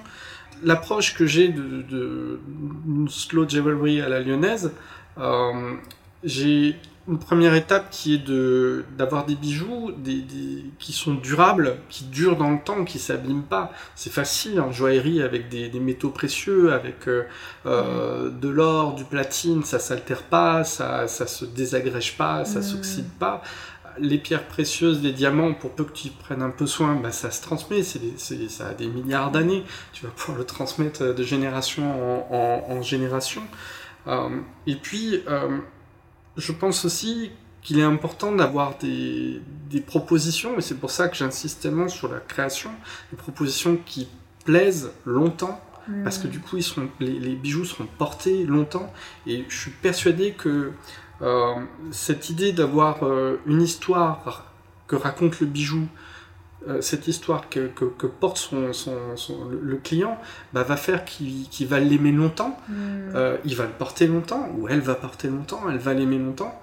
l'approche que j'ai de, de, de, slow jewelry à la lyonnaise, euh, j'ai une première étape qui est de d'avoir des bijoux des, des, qui sont durables, qui durent dans le temps, qui s'abîment pas. C'est facile en joaillerie avec des, des métaux précieux, avec euh, mmh. de l'or, du platine, ça s'altère pas, ça ça se désagrège pas, ça mmh. s'oxyde pas les pierres précieuses, les diamants, pour peu que tu prennes un peu soin, bah, ça se transmet, c'est ça a des milliards d'années, tu vas pouvoir le transmettre de génération en, en, en génération. Euh, et puis, euh, je pense aussi qu'il est important d'avoir des, des, propositions, et c'est pour ça que j'insiste tellement sur la création, des propositions qui plaisent longtemps, mmh. parce que du coup, ils seront, les, les, bijoux seront portés longtemps, et je suis persuadé que euh, cette idée d'avoir euh, une histoire que raconte le bijou, euh, cette histoire que, que, que porte son, son, son, le client, bah, va faire qu'il qu va l'aimer longtemps, mmh. il va le porter longtemps, ou elle va porter longtemps, elle va l'aimer longtemps.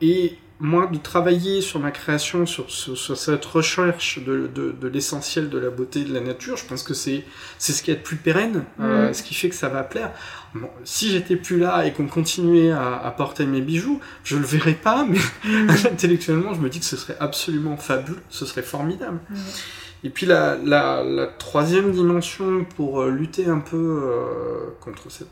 et moi, de travailler sur ma création, sur, sur, sur cette recherche de, de, de l'essentiel de la beauté de la nature, je pense que c'est ce qui est le plus pérenne, mmh. euh, ce qui fait que ça va plaire. Bon, si j'étais plus là et qu'on continuait à, à, porter mes bijoux, je le verrais pas, mais mmh. intellectuellement, je me dis que ce serait absolument fabuleux, ce serait formidable. Mmh. Et puis la, la, la troisième dimension pour euh, lutter un peu euh, contre cette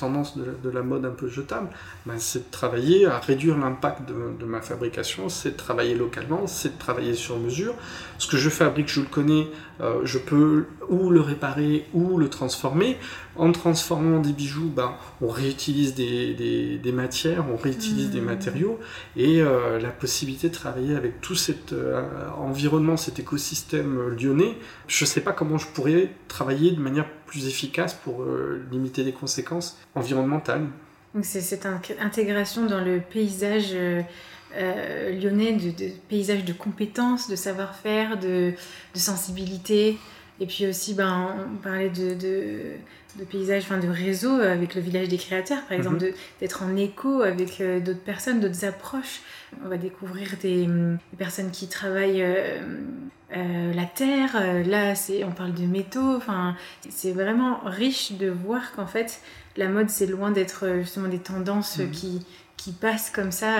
tendance de, de, la mode un peu jetable, ben, c'est de travailler à réduire l'impact de, de, ma fabrication, c'est de travailler localement, c'est de travailler sur mesure. Ce que je fabrique, je le connais, euh, je peux ou le réparer ou le transformer. En transformant des bijoux, ben, on réutilise des, des, des matières, on réutilise mmh. des matériaux, et euh, la possibilité de travailler avec tout cet euh, environnement, cet écosystème lyonnais, je ne sais pas comment je pourrais travailler de manière plus efficace pour limiter les conséquences environnementales. Donc c'est cette intégration dans le paysage euh, euh, lyonnais, de, paysage de compétences, de savoir-faire, de, sensibilité. Et puis aussi, ben, on parlait de, de, de paysage, enfin de réseau avec le village des créateurs, par exemple, -hmm. d'être en écho avec euh, d'autres personnes, d'autres approches. On va découvrir des, des personnes qui travaillent euh, euh, la terre. Là, on parle de métaux. Enfin, c'est vraiment riche de voir qu'en fait, la mode, c'est loin d'être justement des tendances -hmm. qui, qui passent comme ça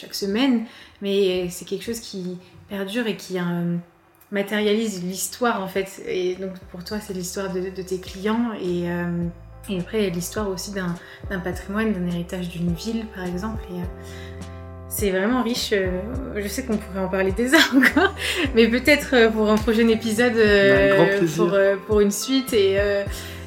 chaque semaine, mais c'est quelque chose qui perdure et qui euh, matérialise l'histoire en fait. Et donc pour toi, c'est l'histoire de, de, tes clients et, euh, et après, l'histoire aussi d'un patrimoine, d'un héritage d'une ville par exemple. Et, c'est vraiment riche. Je sais qu'on pourrait en parler des heures encore, mais peut-être pour un prochain épisode, pour, pour une suite. Et,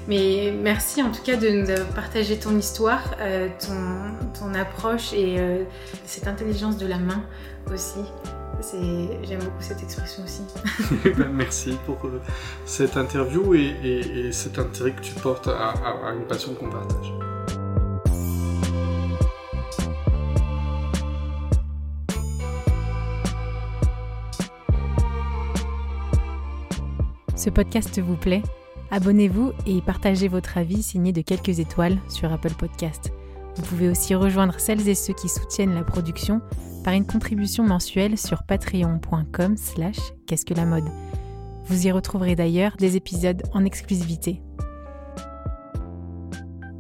mais merci en tout cas de nous avoir partagé ton histoire, euh, ton, ton, approche et euh, cette intelligence de la main aussi. J'aime beaucoup cette expression aussi. ben, merci pour euh, cette interview et, et, et, cet intérêt que tu portes à, à, à une passion qu'on partage. Ce podcast vous plaît? Abonnez-vous et partagez votre avis signé de quelques étoiles sur Apple Podcast. Vous pouvez aussi rejoindre celles et ceux qui soutiennent la production par une contribution mensuelle sur patreon.com slash qu'est-ce que la mode. Vous y retrouverez d'ailleurs des épisodes en exclusivité.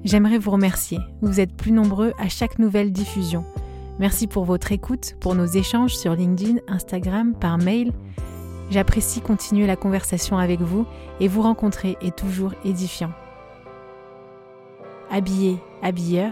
J'aimerais vous remercier. Vous êtes plus nombreux à chaque nouvelle diffusion. Merci pour votre écoute, pour nos échanges sur LinkedIn, Instagram, par mail. J'apprécie continuer la conversation avec vous et vous rencontrer est toujours édifiant. Habillé, habilleur,